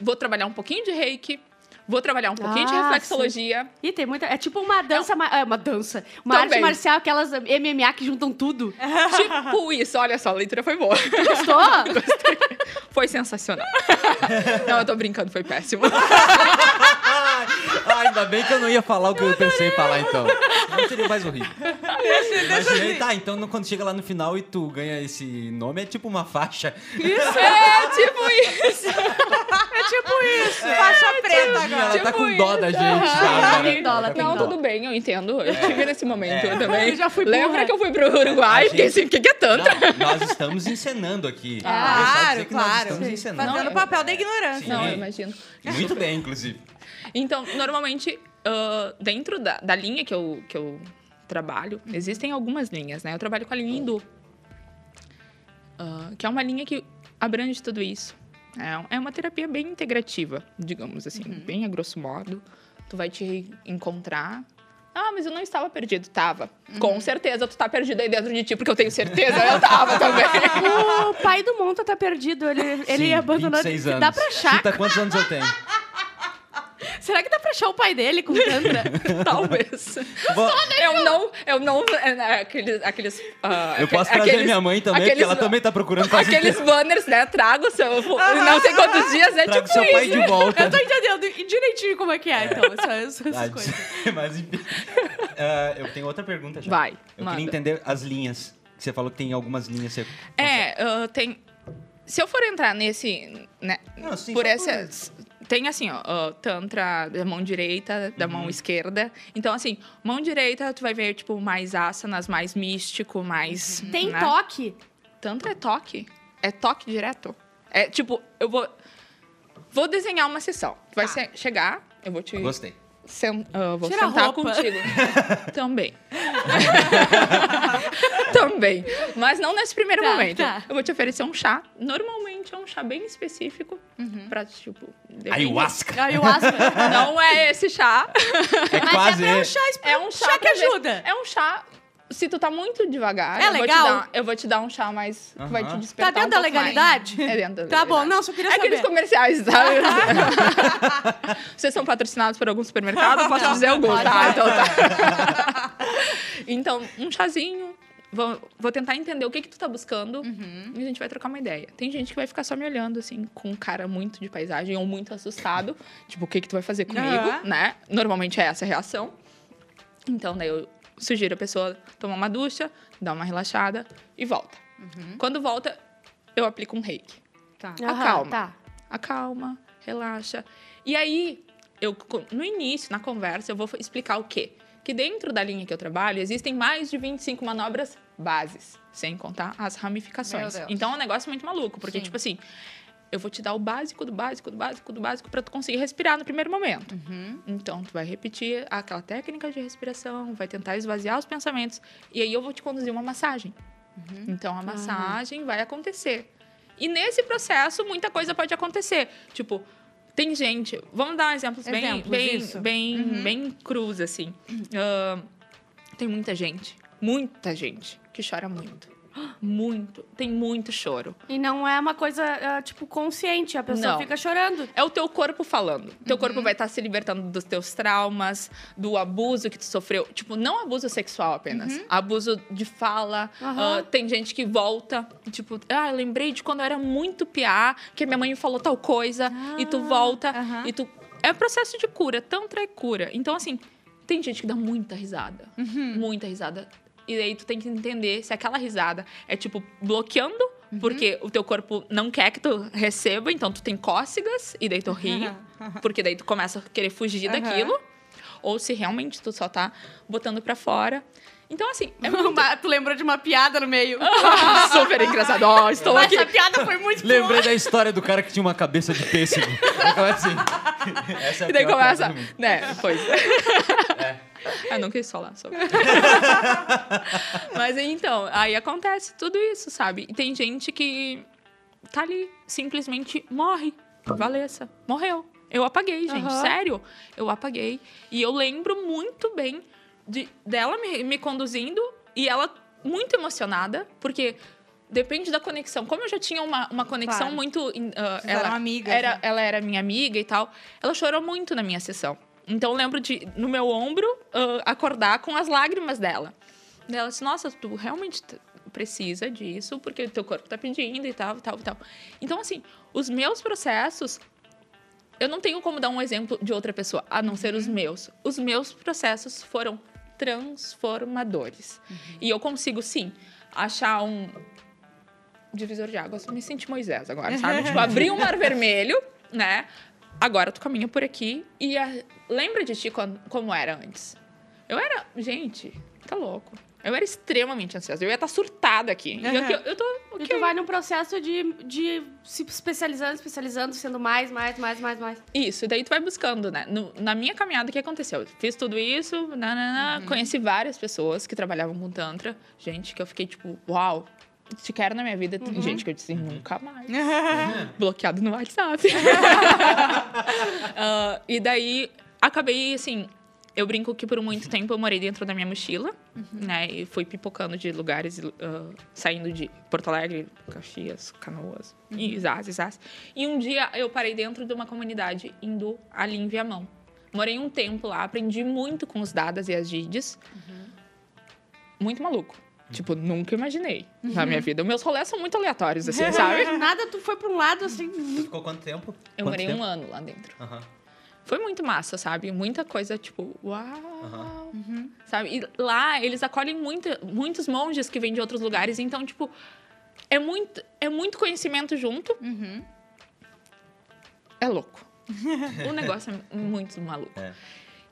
S4: vou trabalhar um pouquinho de reiki, vou trabalhar um pouquinho de
S2: Ah,
S4: reflexologia.
S2: Ih, tem muita. É tipo uma dança. É uma dança. Uma
S4: Também.
S2: arte marcial, aquelas MMA que juntam tudo.
S4: Tipo isso, olha só, a leitura foi boa.
S2: Gostou?
S4: Foi sensacional. Não, eu tô brincando, foi péssimo.
S3: Ai, ainda bem que eu não ia falar o que eu pensei em falar, então. Não seria mais horrível. Imaginei, tá, então no- quando chega lá no final e tu ganha esse nome, é tipo uma faixa.
S4: É, tipo isso.
S1: É tipo isso. Faixa preta agora.
S3: Ela tá
S4: Tipo
S3: com dó da
S4: isso.
S3: gente.
S4: Ah,
S3: cara.
S2: tem dó, ela
S3: Ela tá
S2: tem
S4: Não,
S3: dó.
S4: tudo bem, eu entendo. Eu estive nesse momento
S3: É.
S4: também.
S2: Eu já fui
S4: Lembra
S2: burra.
S4: que eu fui pro Uruguai
S3: A
S4: e fiquei
S3: gente-
S4: assim, o que, que é tantra?
S3: Não, nós estamos encenando aqui.
S1: Claro,
S3: É só dizer que nós
S1: claro.
S3: estamos encenando.
S1: Fazendo o papel da ignorância.
S4: Não, eu imagino.
S3: Muito bem, inclusive.
S4: Então, normalmente, ah, dentro da, da linha que eu, que eu trabalho, existem algumas linhas, né? Eu trabalho com a linha hindu, ah, que é uma linha que abrange tudo isso. É, é uma terapia bem integrativa, digamos assim, bem a grosso modo. Tu vai te encontrar. Ah, mas eu não estava perdido. Tava. Com certeza tu tá perdido aí dentro de ti, porque eu tenho certeza eu tava também.
S2: O pai do Monta tá perdido. Ele, ele
S3: Sim,
S2: abandonou.
S3: 26 anos.
S2: Dá pra achar.
S3: Chuta quantos anos eu tenho?
S2: Será que dá pra achar o pai dele com Tantra?
S4: Talvez.
S3: Vou-
S4: Eu não, eu não, é, é, aqueles, aqueles ah,
S3: Eu posso trazer
S4: aqueles-
S3: minha mãe também, porque
S4: aqueles-
S3: ela também tá procurando quase
S4: Aqueles banners, né? Trago seu, não sei quantos dias, é
S3: Traga
S4: tipo
S3: seu
S4: isso.
S3: pai de volta.
S2: Eu tô entendendo direitinho como é que é, então. Essas, essas
S3: Ah,
S2: coisas.
S3: Mas enfim. Ah, eu tenho outra pergunta já.
S4: Vai,
S3: Eu
S4: manda.
S3: queria entender as linhas. Que você falou que tem algumas linhas. Você...
S4: É, ah, tem... Se eu for entrar nesse... Né,
S3: Não, sim,
S4: por essas... Tem assim, ó, ah, tantra da mão direita, da
S3: Uhum.
S4: mão esquerda. Então, assim, mão direita, tu vai ver, tipo, mais asanas, mais místico, mais...
S2: Tem
S4: né?
S2: toque.
S4: Tantra é toque? É toque direto? É, tipo, eu vou... Vou desenhar uma sessão. Tu vai
S2: Tá.
S4: se- chegar, eu vou te...
S3: Gostei.
S4: Sen- ah, vou
S2: Tira
S4: sentar contigo. Também. Também. Mas não nesse primeiro
S2: Tá,
S4: momento.
S2: tá.
S4: Eu vou te oferecer um chá. Normalmente é um chá bem específico. Pra, tipo... depende-
S3: Ayahuasca.
S2: Ayahuasca.
S4: Não é esse chá.
S3: É
S2: Mas
S3: quase.
S2: é um chá,
S4: É um chá,
S2: chá que ajuda.
S4: É um chá... Se tu tá muito devagar,
S2: É
S4: eu, vou te
S2: legal?
S4: dar, eu vou te dar um chá mais... Que vai te despertar
S2: Tá dentro
S4: um
S2: da
S4: pouco mais.
S2: legalidade?
S4: É dentro da
S2: Tá bom,
S4: legalidade.
S2: não, só queria
S4: É aqueles
S2: saber.
S4: comerciais, sabe? Vocês são patrocinados por algum supermercado? Posso dizer algum,
S2: Pode.
S4: tá? Então tá. então, um chazinho. Vou, vou tentar entender o que que tu tá buscando e a gente vai trocar uma ideia. Tem gente que vai ficar só me olhando, assim, com um cara muito de paisagem ou muito assustado. Tipo, o que que tu vai fazer comigo,
S2: Aham.
S4: né? Normalmente é essa a reação. Então, daí eu sugiro a pessoa tomar uma ducha, dar uma relaxada e volta. Quando volta, eu aplico um reiki
S1: Tá.
S2: Aham,
S4: Acalma.
S2: Tá.
S4: acalma, relaxa. E aí, eu no início, na conversa, eu vou explicar o quê? Que dentro da linha que eu trabalho, existem mais de 25 manobras bases, sem contar as ramificações. Então é um negócio muito maluco, porque,
S1: Sim.
S4: tipo assim, eu vou te dar o básico do básico do básico do básico para tu conseguir respirar no primeiro momento.
S1: Uhum.
S4: Então, tu vai repetir aquela técnica de respiração, vai tentar esvaziar os pensamentos, e aí eu vou te conduzir uma massagem.
S1: Uhum.
S4: Então, a massagem vai acontecer. E nesse processo, muita coisa pode acontecer. Tipo, tem gente... Vamos dar um exemplo bem,
S1: Exemplos,
S4: bem,
S1: isso.
S4: bem,
S1: Uhum.
S4: bem cruz, assim. Ah, tem muita gente, muita gente que chora muito. Muito. Tem muito choro.
S2: E não é uma coisa, ah, tipo, consciente. A pessoa
S4: Não.
S2: fica chorando.
S4: É o teu corpo falando. Teu corpo vai estar se libertando dos teus traumas, do abuso que tu sofreu. Tipo, não abuso sexual apenas. Abuso de fala.
S2: Aham.
S4: Ah, tem gente que volta, tipo, ah, eu lembrei de quando eu era muito piá, que minha mãe falou tal coisa, e tu volta,
S1: aham.
S4: e tu. É processo de cura, tantra é cura. Então, assim, tem gente que dá muita risada. Muita risada. E aí tu tem que entender se aquela risada é, tipo, bloqueando, porque o teu corpo não quer que tu receba, então tu tem cócegas, e daí tu ri, porque daí tu começa a querer fugir daquilo. Ou se realmente tu só tá botando pra fora. Então, assim, é muito
S2: Uma- tu lembrou de uma piada no meio.
S4: super engraçado. Ó, estou
S2: Mas
S4: aqui.
S2: essa piada foi muito
S3: Lembrei da história do cara que tinha uma cabeça de pêssego. Aí começa assim. Essa é a
S4: E daí começa. Né, pois. Eu não quis falar sobre. Mas então, aí acontece tudo isso, sabe? E tem gente que tá ali, simplesmente morre. Valessa, morreu. Eu apaguei, gente.
S2: Aham.
S4: Sério. Eu apaguei. E eu lembro muito bem de, dela me, me conduzindo e ela muito emocionada, porque depende da conexão. Como eu já tinha uma, uma conexão
S1: Claro.
S4: muito. ah,
S1: eram
S4: ela,
S1: amigas,
S4: era,
S1: né?
S4: ela era minha amiga e tal. Ela chorou muito na minha sessão. Então eu lembro de, no meu ombro, ah, acordar com as lágrimas dela. Daí Ela disse, nossa, tu realmente precisa disso, porque o teu corpo tá pedindo e tal, e tal, e tal. Então, assim, os meus processos, eu não tenho como dar um exemplo de outra pessoa, a não ser os meus. Os meus processos foram transformadores. E eu consigo, sim, achar um divisor de águas. Me senti Moisés agora, sabe? tipo, abrir um mar vermelho, né? Agora tu caminha por aqui e a- lembra de ti quando- como era antes. Eu era, gente, tá louco. Eu era extremamente ansiosa. Eu ia estar surtada aqui. E aqui eu, eu tô
S2: E
S4: ok.
S2: tu vai num processo de, de se especializando, especializando, sendo mais, mais, mais, mais, mais.
S4: Isso, e daí tu vai buscando, né? No- na minha caminhada, o que aconteceu? Eu fiz tudo isso, nanana, conheci várias pessoas que trabalhavam com Tantra. Gente que eu fiquei tipo, uau, te quero na minha vida. Tem gente que eu disse, nunca mais. Bloqueado no WhatsApp. Ah, e daí, acabei, assim... Eu brinco que por muito tempo eu morei dentro da minha mochila, né? E fui pipocando de lugares, ah, saindo de Porto Alegre, Caxias, Canoas, e Zaz, e Zaz. E um dia eu parei dentro de uma comunidade indo ali em Viamão. Morei um tempo lá, aprendi muito com os dadas e as Gides. Muito maluco. Tipo, nunca imaginei na minha vida. Meus rolês são muito aleatórios, assim, sabe?
S2: Nada, tu foi pra um lado assim.
S3: Tu ficou quanto tempo?
S4: Eu
S3: Quanto
S4: morei
S3: tempo?
S4: um ano lá dentro.
S3: Aham.
S4: Foi muito massa, sabe? Muita coisa, tipo, uau!
S3: Aham.
S4: Sabe? E lá eles acolhem muito, muitos monges que vêm de outros lugares, então, tipo, é muito, é muito conhecimento junto.
S1: Uhum.
S4: É louco. o negócio é muito maluco.
S3: É.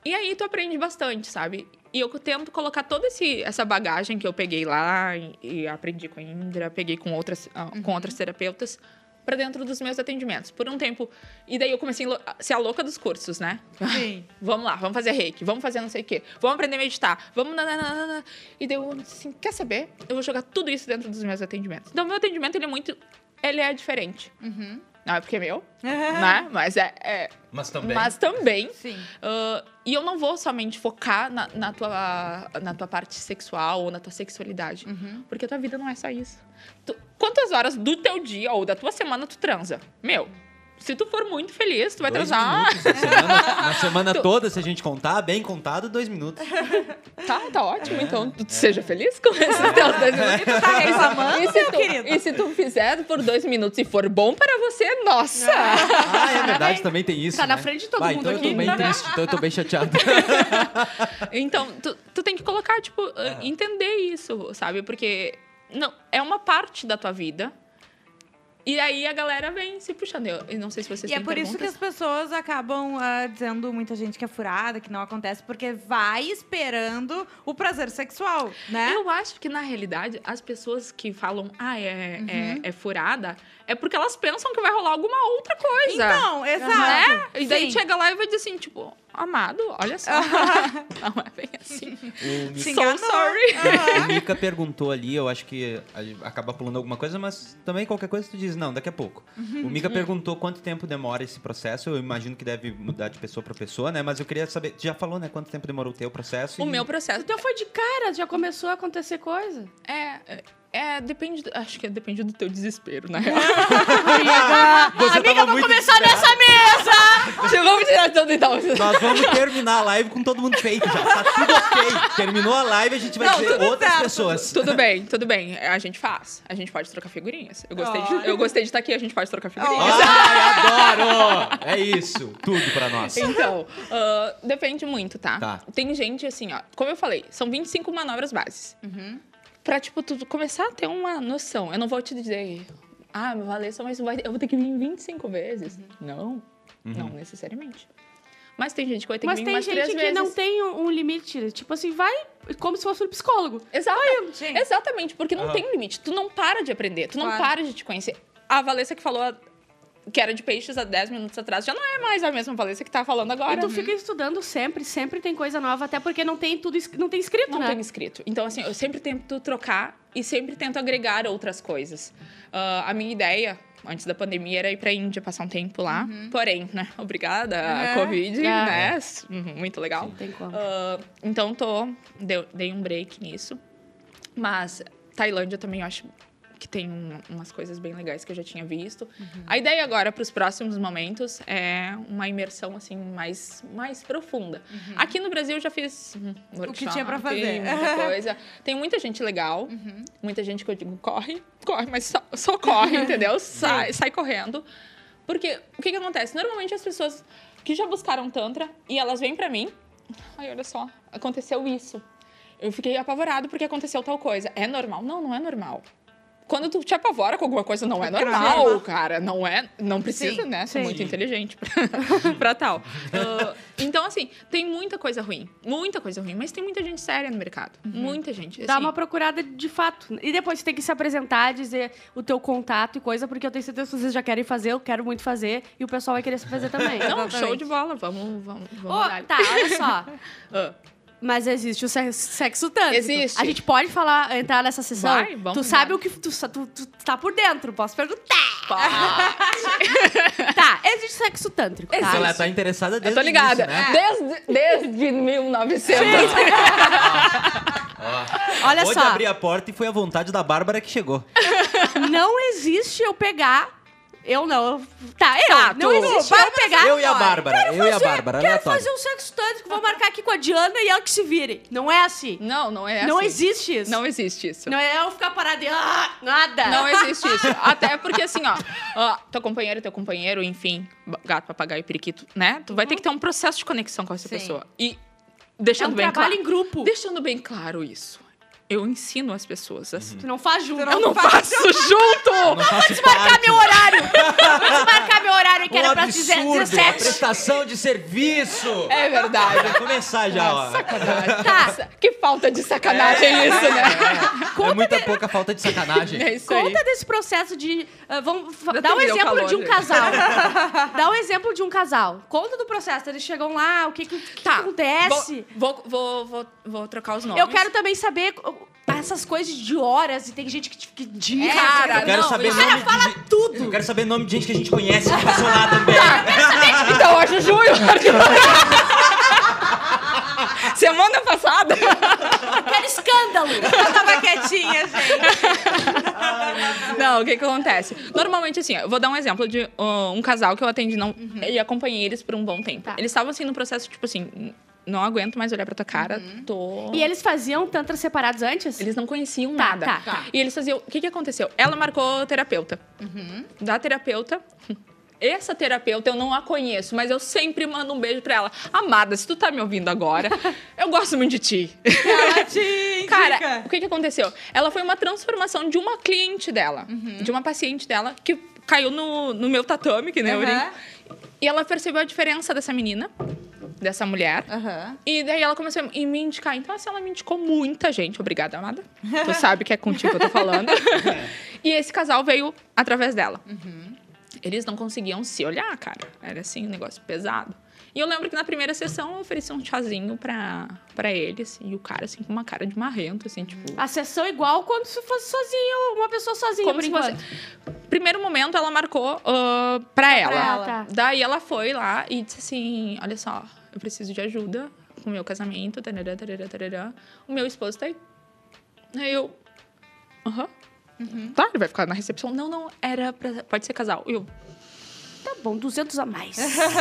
S4: E aí tu aprende bastante, sabe? E eu tento colocar toda esse, essa bagagem que eu peguei lá e, e aprendi com a Indra, peguei com outras, ah, com outras terapeutas pra dentro dos meus atendimentos. Por um tempo. E daí eu comecei a ser a louca dos cursos, né?
S1: Sim.
S4: Vamos lá, vamos fazer reiki, vamos fazer não sei o quê, vamos aprender a meditar, vamos. nananana. E daí eu assim, quer saber? Eu vou jogar tudo isso dentro dos meus atendimentos. Então, o meu atendimento, ele é muito. Ele é diferente.
S1: Uhum.
S4: Não é porque é meu, né? Mas é. é-
S3: Mas também.
S4: mas também.
S1: Sim.
S4: ah, e eu não vou somente focar na, na tua, na tua parte sexual ou na tua sexualidade.
S1: Uhum.
S4: Porque a tua vida não é só isso. Tu- quantas horas do teu dia ou da tua semana tu transa? Meu, se tu for muito feliz, tu vai
S3: Dois
S4: transar.
S3: minutos na semana, na semana toda, se a gente contar, bem contado, dois minutos.
S4: Tá, tá ótimo. Então, tu seja feliz com esses teus dois minutos.
S1: Tu tá reclamando,
S4: E se,
S1: meu
S4: tu,
S1: querido?
S4: e se tu fizer por dois minutos e for bom para você, nossa!
S3: Ah, é verdade, também tem isso.
S2: Tá na
S3: né?
S2: frente de todo
S3: Vai,
S2: mundo
S3: então
S2: aqui.
S3: eu tô bem triste, então eu tô bem chateado.
S4: Então, tu, tu tem que colocar, tipo, uh, entender isso, sabe? Porque não, é uma parte da tua vida. E aí a galera vem se puxando. Eu, eu não sei se vocês
S1: E é por isso que as pessoas acabam ah, dizendo muita gente que é furada, que não acontece, porque vai esperando o prazer sexual, né?
S4: Eu acho que, na realidade, as pessoas que falam, ah, é,
S1: Uhum.
S4: é, é furada, é porque elas pensam que vai rolar alguma outra coisa.
S1: Então, exato.
S4: né? E daí
S1: Sim.
S4: chega lá e vai dizer assim, tipo, amado, olha só. não é bem assim.
S3: O
S1: Se
S3: Mika,
S4: So sorry.
S3: o Mika perguntou ali, eu acho que acaba pulando alguma coisa, mas também qualquer coisa tu diz, não, daqui a pouco. O Mika perguntou quanto tempo demora esse processo. Eu imagino que deve mudar de pessoa pra pessoa, né? Mas eu queria saber, tu já falou, né? Quanto tempo demorou o teu processo?
S4: O
S3: e-
S4: meu processo
S2: Então foi de cara, já começou a acontecer coisa.
S4: é, é, depende, acho que depende do teu desespero, na real.
S2: Amiga,
S3: Você
S2: amiga, vamos começar nessa mesa!
S4: Vamos tirar tudo então.
S3: Nós vamos terminar a live com todo mundo feito já. Tá tudo ok. Terminou a live, a gente vai
S1: Não,
S3: dizer
S1: tudo
S3: outras
S1: certo.
S3: pessoas.
S4: Tudo bem, tudo bem. A gente faz. A gente pode trocar figurinhas. Eu gostei, de, eu gostei de estar aqui, a gente pode trocar figurinhas.
S3: Ai, adoro! É isso. Tudo pra nós.
S4: Então, ah, depende muito, tá?
S3: Tá.
S4: Tem gente assim, ó. Como eu falei, são 25 manobras bases.
S1: Uhum.
S4: Pra, tipo, tu começar a ter uma noção. Eu não vou te dizer, ah, Valessa, mas vai- eu vou ter que vir 25 vezes. Não, não necessariamente. Mas tem gente que vai ter
S2: Mas
S4: que vir
S2: tem
S4: umas três
S2: gente que
S4: vezes.
S2: não tem um limite. Tipo assim, vai como se fosse um psicólogo.
S4: Exato.
S1: Sim.
S4: Exatamente, porque não tem limite. Tu não para de aprender, tu não
S1: Claro.
S4: para de te conhecer. A Valessa que falou que era de peixes há 10 minutos atrás já não é mais a mesma Valessa que tá falando agora.
S2: E tu fica estudando sempre, sempre tem coisa nova, até porque não tem tudo, não tem escrito,
S4: Não
S2: né?
S4: tem escrito. Então, assim, eu sempre tento trocar e sempre tento agregar outras coisas. Ah, a minha ideia, antes da pandemia, era ir pra Índia, passar um tempo lá. Porém, né? Obrigada,
S1: É.
S4: a Covid,
S2: É.
S4: né? Uhum, Muito legal.
S2: Não tem como.
S4: Ah, então, tô... Deu, dei um break nisso. Mas Tailândia também eu acho que tem um- umas coisas bem legais que eu já tinha visto. A ideia agora para os próximos momentos é uma imersão assim mais mais profunda. Aqui no Brasil eu já fiz workshop,
S1: tinha pra fazer.
S4: muita coisa. Tem muita gente legal, muita gente que eu digo corre, corre, mas só, só corre, entendeu? Sai, sai correndo. Porque o que que acontece? Normalmente as pessoas que já buscaram tantra e elas vêm pra mim, ai, olha só, aconteceu isso. Eu fiquei apavorado porque aconteceu tal coisa. É normal? Não, não é normal. Quando tu te apavora com alguma coisa, não é normal, cara. Não é. Não precisa,
S1: Sim,
S4: né? Ser
S2: sim.
S4: muito inteligente pra, pra tal. Ah, então, assim, tem muita coisa ruim. Muita coisa ruim. Mas tem muita gente séria no mercado. Muita gente.
S2: Dá
S4: assim.
S2: uma procurada de fato. E depois você tem que se apresentar, dizer o teu contato e coisa, porque eu tenho certeza que vocês já querem fazer, eu quero muito fazer, e o pessoal vai querer se fazer também.
S4: Não,
S1: Exatamente.
S4: show de bola. Vamos, vamos, vamos dar.
S2: tá, olha só.
S4: Ah.
S2: Mas existe o se- sexo tântrico.
S4: Existe.
S2: A gente pode falar, entrar nessa sessão?
S4: Vai, vamos
S2: tu sabe o que tu, tu, tu tá por dentro, posso perguntar.
S4: Pá.
S2: tá, existe sexo tântrico, tá?
S3: Ela tá interessada
S4: Eu
S3: desde
S4: tô ligada.
S3: início, né?
S4: Desde, desde 1900.
S3: Ó,
S2: Olha
S3: acabou
S2: só.
S3: abrir a porta e foi a vontade da Bárbara que chegou.
S2: Não existe eu pegar Eu não. Tá, eu.
S4: Tá,
S2: não
S4: tu.
S2: existe eu pegar.
S3: Eu e a Bárbara, eu e a Bárbara,
S2: Quero
S3: aleatório.
S2: fazer um sexo tântrico, vou marcar aqui com a Diana e ela que se vire. Não é assim.
S4: Não, não é
S2: não
S4: assim.
S2: existe isso.
S4: Não existe isso.
S2: Não é eu ficar parada e. Ah, nada.
S4: Não existe isso. Até porque, assim, ó, ó, teu companheiro, teu companheiro, enfim, gato, papagaio, periquito, né? Tu vai ter que ter um processo de conexão com essa
S1: Sim.
S4: pessoa. E
S2: É
S4: deixando
S2: um
S4: bem
S2: trabalho
S4: claro.
S2: em grupo.
S4: Deixando bem claro isso. Eu ensino as pessoas assim.
S2: Tu não faz junto.
S1: Tu
S4: Eu não faço junto!
S3: Não faço
S2: marcar
S3: parte.
S2: meu horário. Vamos marcar meu horário que
S3: Um
S2: era pra dizer
S3: absurdo,
S2: 17.
S3: prestação de serviço.
S4: É verdade.
S3: Vai começar já, ó.
S4: Sacanagem.
S2: Tá.
S4: Que falta de sacanagem isso, né?
S3: É muita pouca falta de sacanagem.
S4: É isso aí.
S2: Conta desse processo de. ah, vamos dá um exemplo
S4: calor,
S2: de um
S4: né?
S2: casal. dá um exemplo de um casal. Conta do processo. Eles chegam lá, o que, que, que
S4: Tá.
S2: acontece.
S4: Vou, vou, vou, vou trocar os nomes.
S2: Eu quero também saber uh, essas coisas de horas e tem gente que que dias.
S4: Cara,
S3: Eu quero
S4: não,
S3: saber nome
S2: Cara, fala
S3: de
S2: tudo.
S3: Eu quero saber nome de gente que a gente conhece que passou lá também.
S4: Então, hoje, Juju. Semana passada.
S2: Eu quero escândalo.
S1: Eu tava quietinha, gente.
S4: Não, o que que acontece? Normalmente, assim, eu vou dar um exemplo de uh, um casal que eu atendi não, e acompanhei eles por um bom tempo.
S2: Tá.
S4: Eles estavam, assim, no processo, tipo assim, não aguento mais olhar pra tua cara, tô...
S2: E eles faziam tantras separados antes?
S4: Eles não conheciam
S2: Tá,
S4: nada.
S2: tá, tá.
S4: E eles faziam... O que que aconteceu? Ela marcou terapeuta. Da terapeuta... Essa terapeuta eu não a conheço, mas eu sempre mando um beijo pra ela. Amada, se tu tá me ouvindo agora, eu gosto muito de ti.
S1: Ela te indica.
S4: Cara, o que, que aconteceu? Ela foi uma transformação de uma cliente dela, de uma paciente dela, que caiu no, no meu tatame, que nem eu
S1: Aham.
S4: brinco. E ela percebeu a diferença dessa menina, dessa mulher.
S1: Aham.
S4: E daí ela começou a me indicar. Então, assim, ela me indicou muita gente. Obrigada, amada. Tu sabe que é contigo que eu tô falando. e esse casal veio através dela. Eles não conseguiam se olhar, cara. Era assim, um negócio pesado. E eu lembro que na primeira sessão eu ofereci um chazinho pra, pra eles. E o cara, assim, com uma cara de marrento, assim, tipo.
S2: A sessão é igual quando se fosse sozinho, uma pessoa sozinha,
S4: Como
S2: por
S4: se
S2: enquanto.
S4: fosse. Primeiro momento, ela marcou ah, pra ela.
S2: ela. Tá.
S4: Daí ela foi lá e disse assim: Olha só, eu preciso de ajuda com o meu casamento. Tarará, tarará, tarará. O meu esposo tá aí. Aí eu. Aham. Tá, ele vai ficar na recepção. Não, não, era pra. Pode ser casal. Eu.
S2: Tá bom, 200 a mais.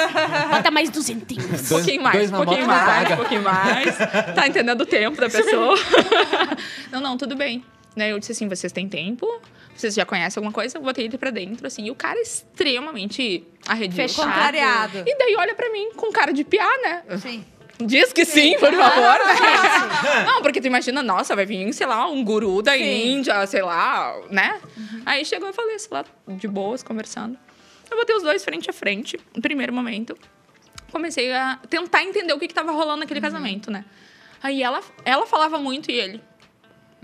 S2: Bota mais duzentinhos.
S4: Um
S3: Dois-
S4: pouquinho mais, um pouquinho mais, um pouquinho mais. Tá entendendo o tempo da pessoa? não, não, tudo bem. Eu disse assim: vocês têm tempo? Vocês já conhecem alguma coisa? Eu botei ele pra dentro, assim. E o cara é extremamente arredio.
S2: Fechado.
S1: Contrariado.
S4: E daí olha pra mim com cara de piar, né?
S1: Sim.
S4: Diz que sim, por favor. Não, porque tu imagina, nossa, vai vir, sei lá, um guru da
S1: Sim.
S4: Índia, sei lá, né? Aí chegou e falei, sei lá, de boas, conversando. Eu botei os dois frente a frente, no primeiro momento. Comecei a tentar entender o que, que tava rolando naquele casamento, né? Aí ela, ela falava muito e ele,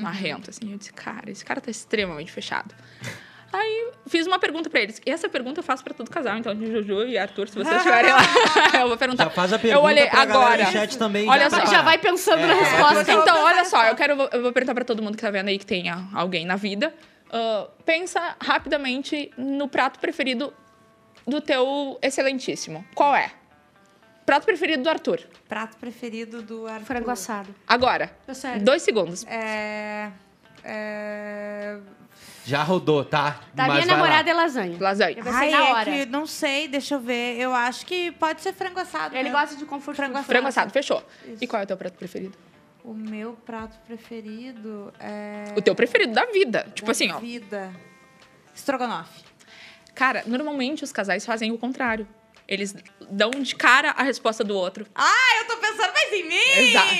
S4: marrento, assim. Eu disse, cara, esse cara tá extremamente fechado. Aí fiz uma pergunta pra eles. E essa pergunta eu faço pra todo casal, então, de Juju e Arthur, se vocês estiverem lá, eu vou perguntar.
S3: Já faz a
S4: eu
S3: pergunta
S4: olhei
S3: pra galera
S4: agora.
S3: chat também.
S4: Olha
S3: já,
S4: só.
S2: Já vai pensando na
S3: É,
S2: resposta.
S1: eu-
S4: Então, olha só, eu quero eu vou perguntar pra todo mundo que tá vendo aí que tenha alguém na vida. Ah, pensa rapidamente no prato preferido do teu excelentíssimo. Qual é? Prato preferido do Arthur.
S1: Prato preferido do Arthur.
S2: Frango assado.
S4: Agora.
S2: Tá sério.
S4: Dois segundos.
S1: É... É...
S3: Já rodou, tá?
S2: Da
S3: Mas
S2: minha
S3: vai lá.
S2: namorada é lasanha.
S4: Lasanha.
S2: Eu
S1: Ai,
S2: na
S1: é
S2: hora.
S1: que não sei, deixa eu ver. Eu acho que pode ser frango assado.
S2: Ele
S1: mesmo.
S2: gosta de comfort
S1: Frango assado.
S4: Frango assado, fechou.
S1: Isso.
S4: E qual é o teu prato preferido?
S1: O meu prato preferido é...
S4: O teu preferido da vida. Tipo
S1: da
S4: assim, ó.
S1: vida. Estrogonofe.
S4: Cara, normalmente os casais fazem o contrário. Eles dão de cara a resposta do outro.
S1: Ah, eu tô pensando mais em mim!
S4: Exato.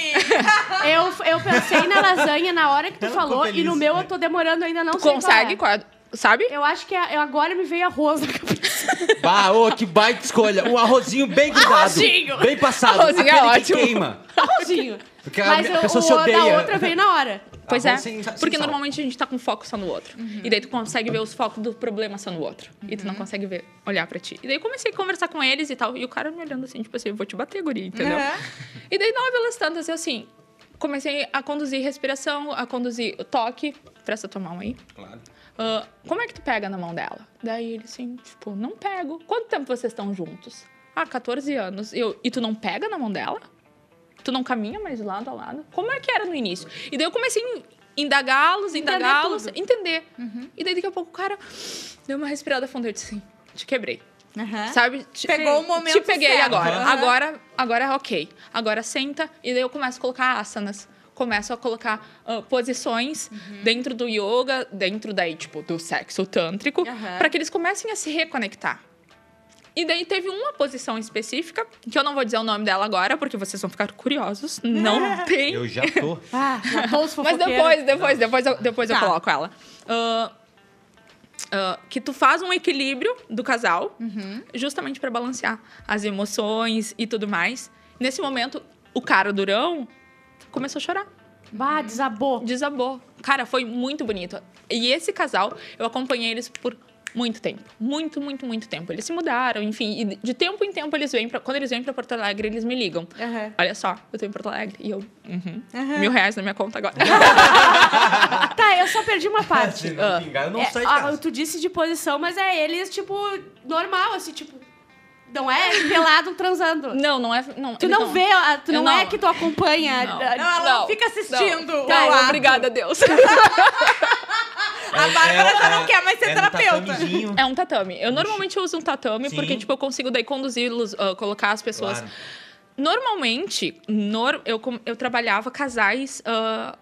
S2: Eu, eu pensei na lasanha na hora que tu
S3: ficou
S2: falou e
S3: feliz.
S2: no meu eu tô demorando ainda não
S4: Tu
S2: sei
S4: consegue,
S2: qual é.
S4: qual é- sabe?
S2: Eu acho que é- eu agora me veio arroz na cabeça.
S3: Bah, ô, que baita escolha. Um arrozinho bem grudado.
S2: Arrozinho.
S3: Bem passado.
S4: Arrozinho é
S3: aquele que
S4: ótimo.
S3: queima.
S2: Arrozinho.
S3: Porque a,
S2: Mas
S3: a
S2: o,
S3: pessoa
S2: o
S3: se
S2: da
S3: odeia.
S2: outra veio na hora.
S4: Pois é,
S3: Arroz sem- sem
S4: porque
S3: sal.
S4: normalmente a gente tá com foco só no outro. E daí tu consegue ver os focos do problema só no outro. E tu não consegue ver, olhar pra ti. E daí eu comecei a conversar com eles e tal. E o cara me olhando assim, tipo assim, eu vou te bater, guri, entendeu?
S1: Aham.
S4: E daí, nove pelas tantas, eu assim, comecei a conduzir respiração, a conduzir o toque. Presta tua mão aí.
S3: Claro.
S4: Ah, como é que tu pega na mão dela? Daí ele assim, tipo, não pego. Quanto tempo vocês estão juntos? Ah, 14 anos. Eu, e tu não pega na mão dela? Tu não caminha mais de lado a lado? Como é que era no início? E daí eu comecei a indagá-los, indagá-los, entender. E daí daqui a pouco o cara deu uma respirada funda e disse assim: te quebrei.
S1: Aham.
S4: Sabe? Te,
S1: Pegou o momento
S4: Te peguei
S1: certo.
S4: agora.
S1: Aham.
S4: Agora, agora é ok. Agora senta e daí eu começo a colocar asanas. Começo a colocar ah, posições
S1: Uhum.
S4: dentro do yoga, dentro daí, tipo, do sexo tântrico,
S1: Aham.
S4: para que eles comecem a se reconectar. E daí teve uma posição específica, que eu não vou dizer o nome dela agora, porque vocês vão ficar curiosos. Não tem.
S3: Eu já tô.
S2: Ah, matou os
S4: Mas depois, depois, depois, eu, depois eu
S1: Tá.
S4: coloco ela. Ah, ah, que tu faz um equilíbrio do casal, justamente para balancear as emoções e tudo mais. Nesse momento, o cara durão começou a chorar.
S2: Bah, desabou.
S4: Desabou. Cara, foi muito bonito. E esse casal, eu acompanhei eles por muito tempo. Muito, muito, muito tempo. Eles se mudaram, enfim. E de tempo em tempo eles vêm pra. Quando eles vêm pra Porto Alegre, eles me ligam.
S1: Aham.
S4: Olha só, eu tô em Porto Alegre. E eu. uhum, Mil reais na minha conta agora.
S2: Tá, eu só perdi uma parte.
S3: Se não pingar, eu não
S2: É,
S3: de
S2: ah, tu disse de posição, mas é eles, tipo, normal, assim, tipo. Não é pelado transando.
S4: Não, não é. Não,
S2: Tu
S4: eles
S2: não vê, ah, tu não,
S4: Não.
S2: é que tu acompanha.
S4: Não.
S2: ah,
S1: Não, ela não, fica assistindo
S4: Não. Tá, obrigada, Deus.
S1: A Bárbara já não quer mais ser
S3: é
S1: terapeuta.
S3: tatamezinho.
S4: É um tatame. Eu normalmente uso um tatame
S3: Sim.
S4: porque, tipo, eu consigo daí conduzi-los, ah, colocar as pessoas.
S3: Claro.
S4: Normalmente, nor- eu, eu trabalhava casais ah,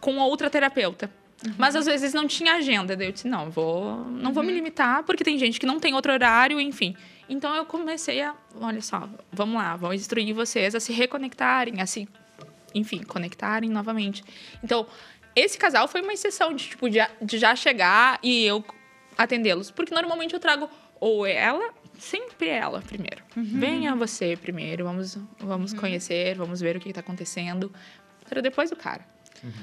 S4: com outra terapeuta. Mas às vezes não tinha agenda. Daí eu disse, não, vou, não vou me limitar, porque tem gente que não tem outro horário, enfim. Então eu comecei a, olha só, vamos lá, vou instruir vocês a se reconectarem, a se, enfim, conectarem novamente. Então, esse casal foi uma exceção de, tipo, de, de já chegar e eu atendê-los. Porque normalmente eu trago ou ela, sempre ela primeiro. Venha você primeiro, vamos, vamos conhecer, vamos ver o que está acontecendo. Para depois o cara.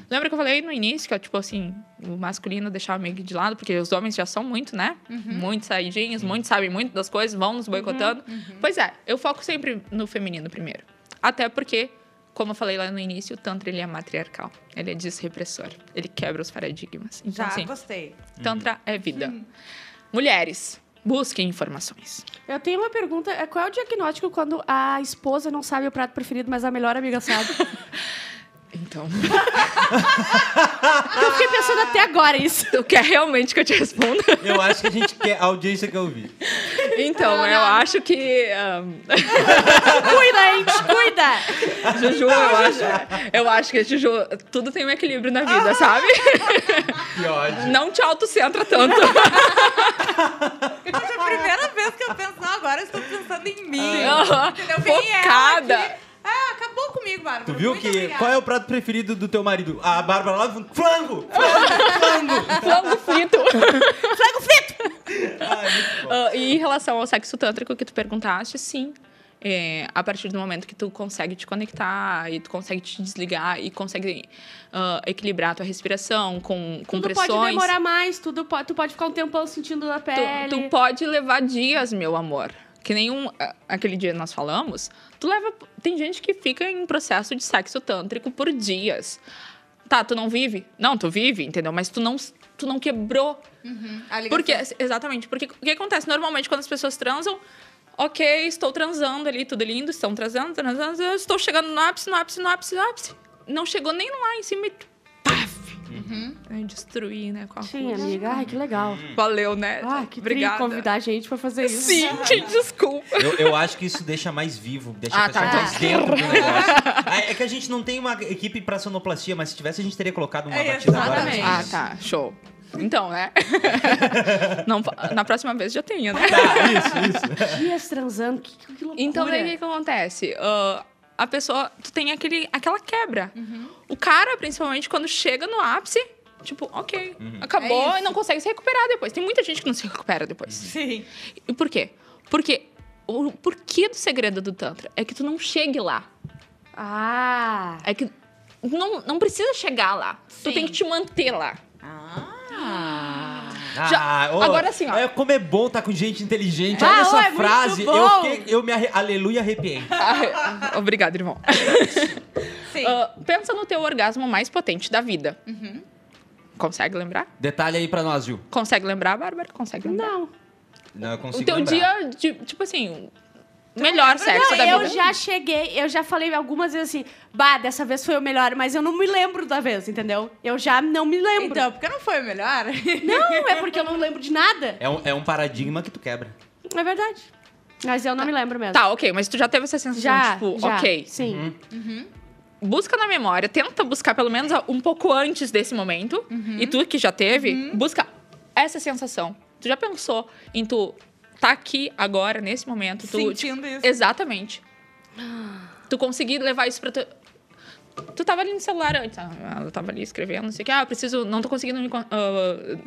S4: Lembra que eu falei no início que, tipo assim, o masculino deixava meio que de lado, porque os homens já são muito, né? Muito saidinhos, muito sabem muito das coisas, vão nos boicotando. Pois é, eu foco sempre no feminino primeiro. Até porque, como eu falei lá no início, o Tantra ele é matriarcal. Ele é desrepressor. Ele quebra os paradigmas. Então,
S1: Já
S4: assim,
S1: gostei.
S4: Tantra é vida. Mulheres, busquem informações.
S2: Eu tenho uma pergunta. é, Qual é o diagnóstico quando a esposa não sabe o prato preferido, mas a melhor amiga sabe?
S4: Então,
S2: eu fiquei pensando até agora isso.
S4: tu quer realmente que eu te responda?
S3: Eu acho que a gente quer a audiência que eu vi.
S4: Então, eu acho que. ahn,
S2: Cuida, gente, cuida!
S4: Juju, eu acho, eu acho que, Juju, tudo tem um equilíbrio na vida, sabe?
S3: Que ódio.
S4: Não te autocentra tanto.
S1: Gente, é a primeira vez que eu penso, não, agora eu estou pensando em mim. Entendeu? Ela
S4: Focada.
S1: aqui. Ah, acabou comigo, Bárbara.
S3: Tu viu
S1: Muito
S3: que.
S1: obrigada.
S3: Qual é o prato preferido do teu marido? A Bárbara lá, flango! Flango!
S4: Flango frito.
S1: Flago frito!
S3: Ai, muito bom.
S4: Ah, e em relação ao sexo tântrico que tu perguntaste, sim. É, a partir do momento que tu consegue te conectar e tu consegue te desligar e consegue ah, equilibrar a tua respiração com, com
S2: Tudo
S4: pressões.
S2: pode demorar mais, tudo pode, tu pode ficar um tempão sentindo na
S4: Tu,
S2: pele.
S4: tu pode levar dias, meu amor. Que um, ah, aquele dia nós falamos. Tu leva. Tem gente que fica em processo de sexo tântrico por dias. Tá, tu não vive? Não, tu vive, entendeu? Mas tu não, tu não quebrou
S1: ligação.
S4: porque, exatamente, porque o que acontece? Normalmente, quando as pessoas transam, ok, estou transando ali, tudo lindo, estão transando, transando, estou chegando no ápice, no ápice, no ápice, no ápice. Não chegou nem lá em cima Aí destruir, né? Com a
S2: Sim, amiga. Ai, que legal.
S4: Valeu, né?
S2: Ah, que
S4: Obrigada.
S2: convidar a gente pra fazer isso.
S4: Sim, que desculpa.
S3: Eu, eu acho que isso deixa mais vivo, deixa
S4: Ah,
S3: a pessoa
S4: tá.
S3: mais dentro do negócio. Ah, É que a gente não tem uma equipe pra sonoplastia, mas se tivesse, a gente teria colocado uma
S1: É,
S3: batida agora.
S1: exatamente.
S4: Ah, tá. Show. Então, né? Não, na próxima vez já tenho, né?
S3: Tá, isso, isso.
S2: Dias transando, que, que loucura.
S4: Então, daí o que, que acontece? Ah, a pessoa, tu tem aquele, aquela quebra. O cara, principalmente, quando chega no ápice, tipo, ok, acabou
S1: É
S4: e não consegue se recuperar depois. Tem muita gente que não se recupera depois.
S1: Sim.
S4: E por quê? Porque o porquê do segredo do Tantra é que tu não chegue lá.
S2: Ah.
S4: É que não, não precisa chegar lá. Tu
S1: Sim.
S4: tem que te manter lá.
S1: Ah.
S4: Já-
S3: ô,
S4: agora sim, ó.
S3: É como é bom estar com gente inteligente.
S2: Ah,
S3: Olha essa
S2: é muito
S3: frase. Eu, fiquei, eu me arre... aleluia arrepiei.
S4: Ah, Obrigada, irmão.
S1: Sim.
S4: Ah, pensa no teu orgasmo mais potente da vida. Consegue lembrar?
S3: Detalhe aí pra nós, Gil.
S4: Consegue lembrar, Bárbara? Consegue lembrar?
S2: Não.
S3: Não, eu consigo
S4: O teu
S3: lembrar.
S4: dia, tipo assim, melhor sexo da
S2: eu
S4: vida.
S2: já cheguei, eu já falei algumas vezes assim, bah, dessa vez foi o melhor, mas eu não me lembro da vez, entendeu? Eu já não me lembro.
S1: Então, porque não foi o melhor?
S2: Não, é porque eu não lembro de nada.
S3: É um, é um paradigma que tu quebra.
S2: É verdade. Mas eu não me lembro mesmo.
S4: Tá, ok, mas tu já teve essa sensação,
S2: Já,
S4: tipo,
S2: já,
S4: ok.
S2: Sim.
S4: Busca na memória, tenta buscar pelo menos um pouco antes desse momento. E tu que já teve, busca essa sensação. Tu já pensou em tu tá aqui agora, nesse momento, tu.
S1: Sentindo isso.
S4: Exatamente. Tu conseguir levar isso pra tu. Tu tava ali no celular antes, ah, ela tava ali escrevendo, não sei o que, ah, eu preciso, não tô conseguindo me. con- ah,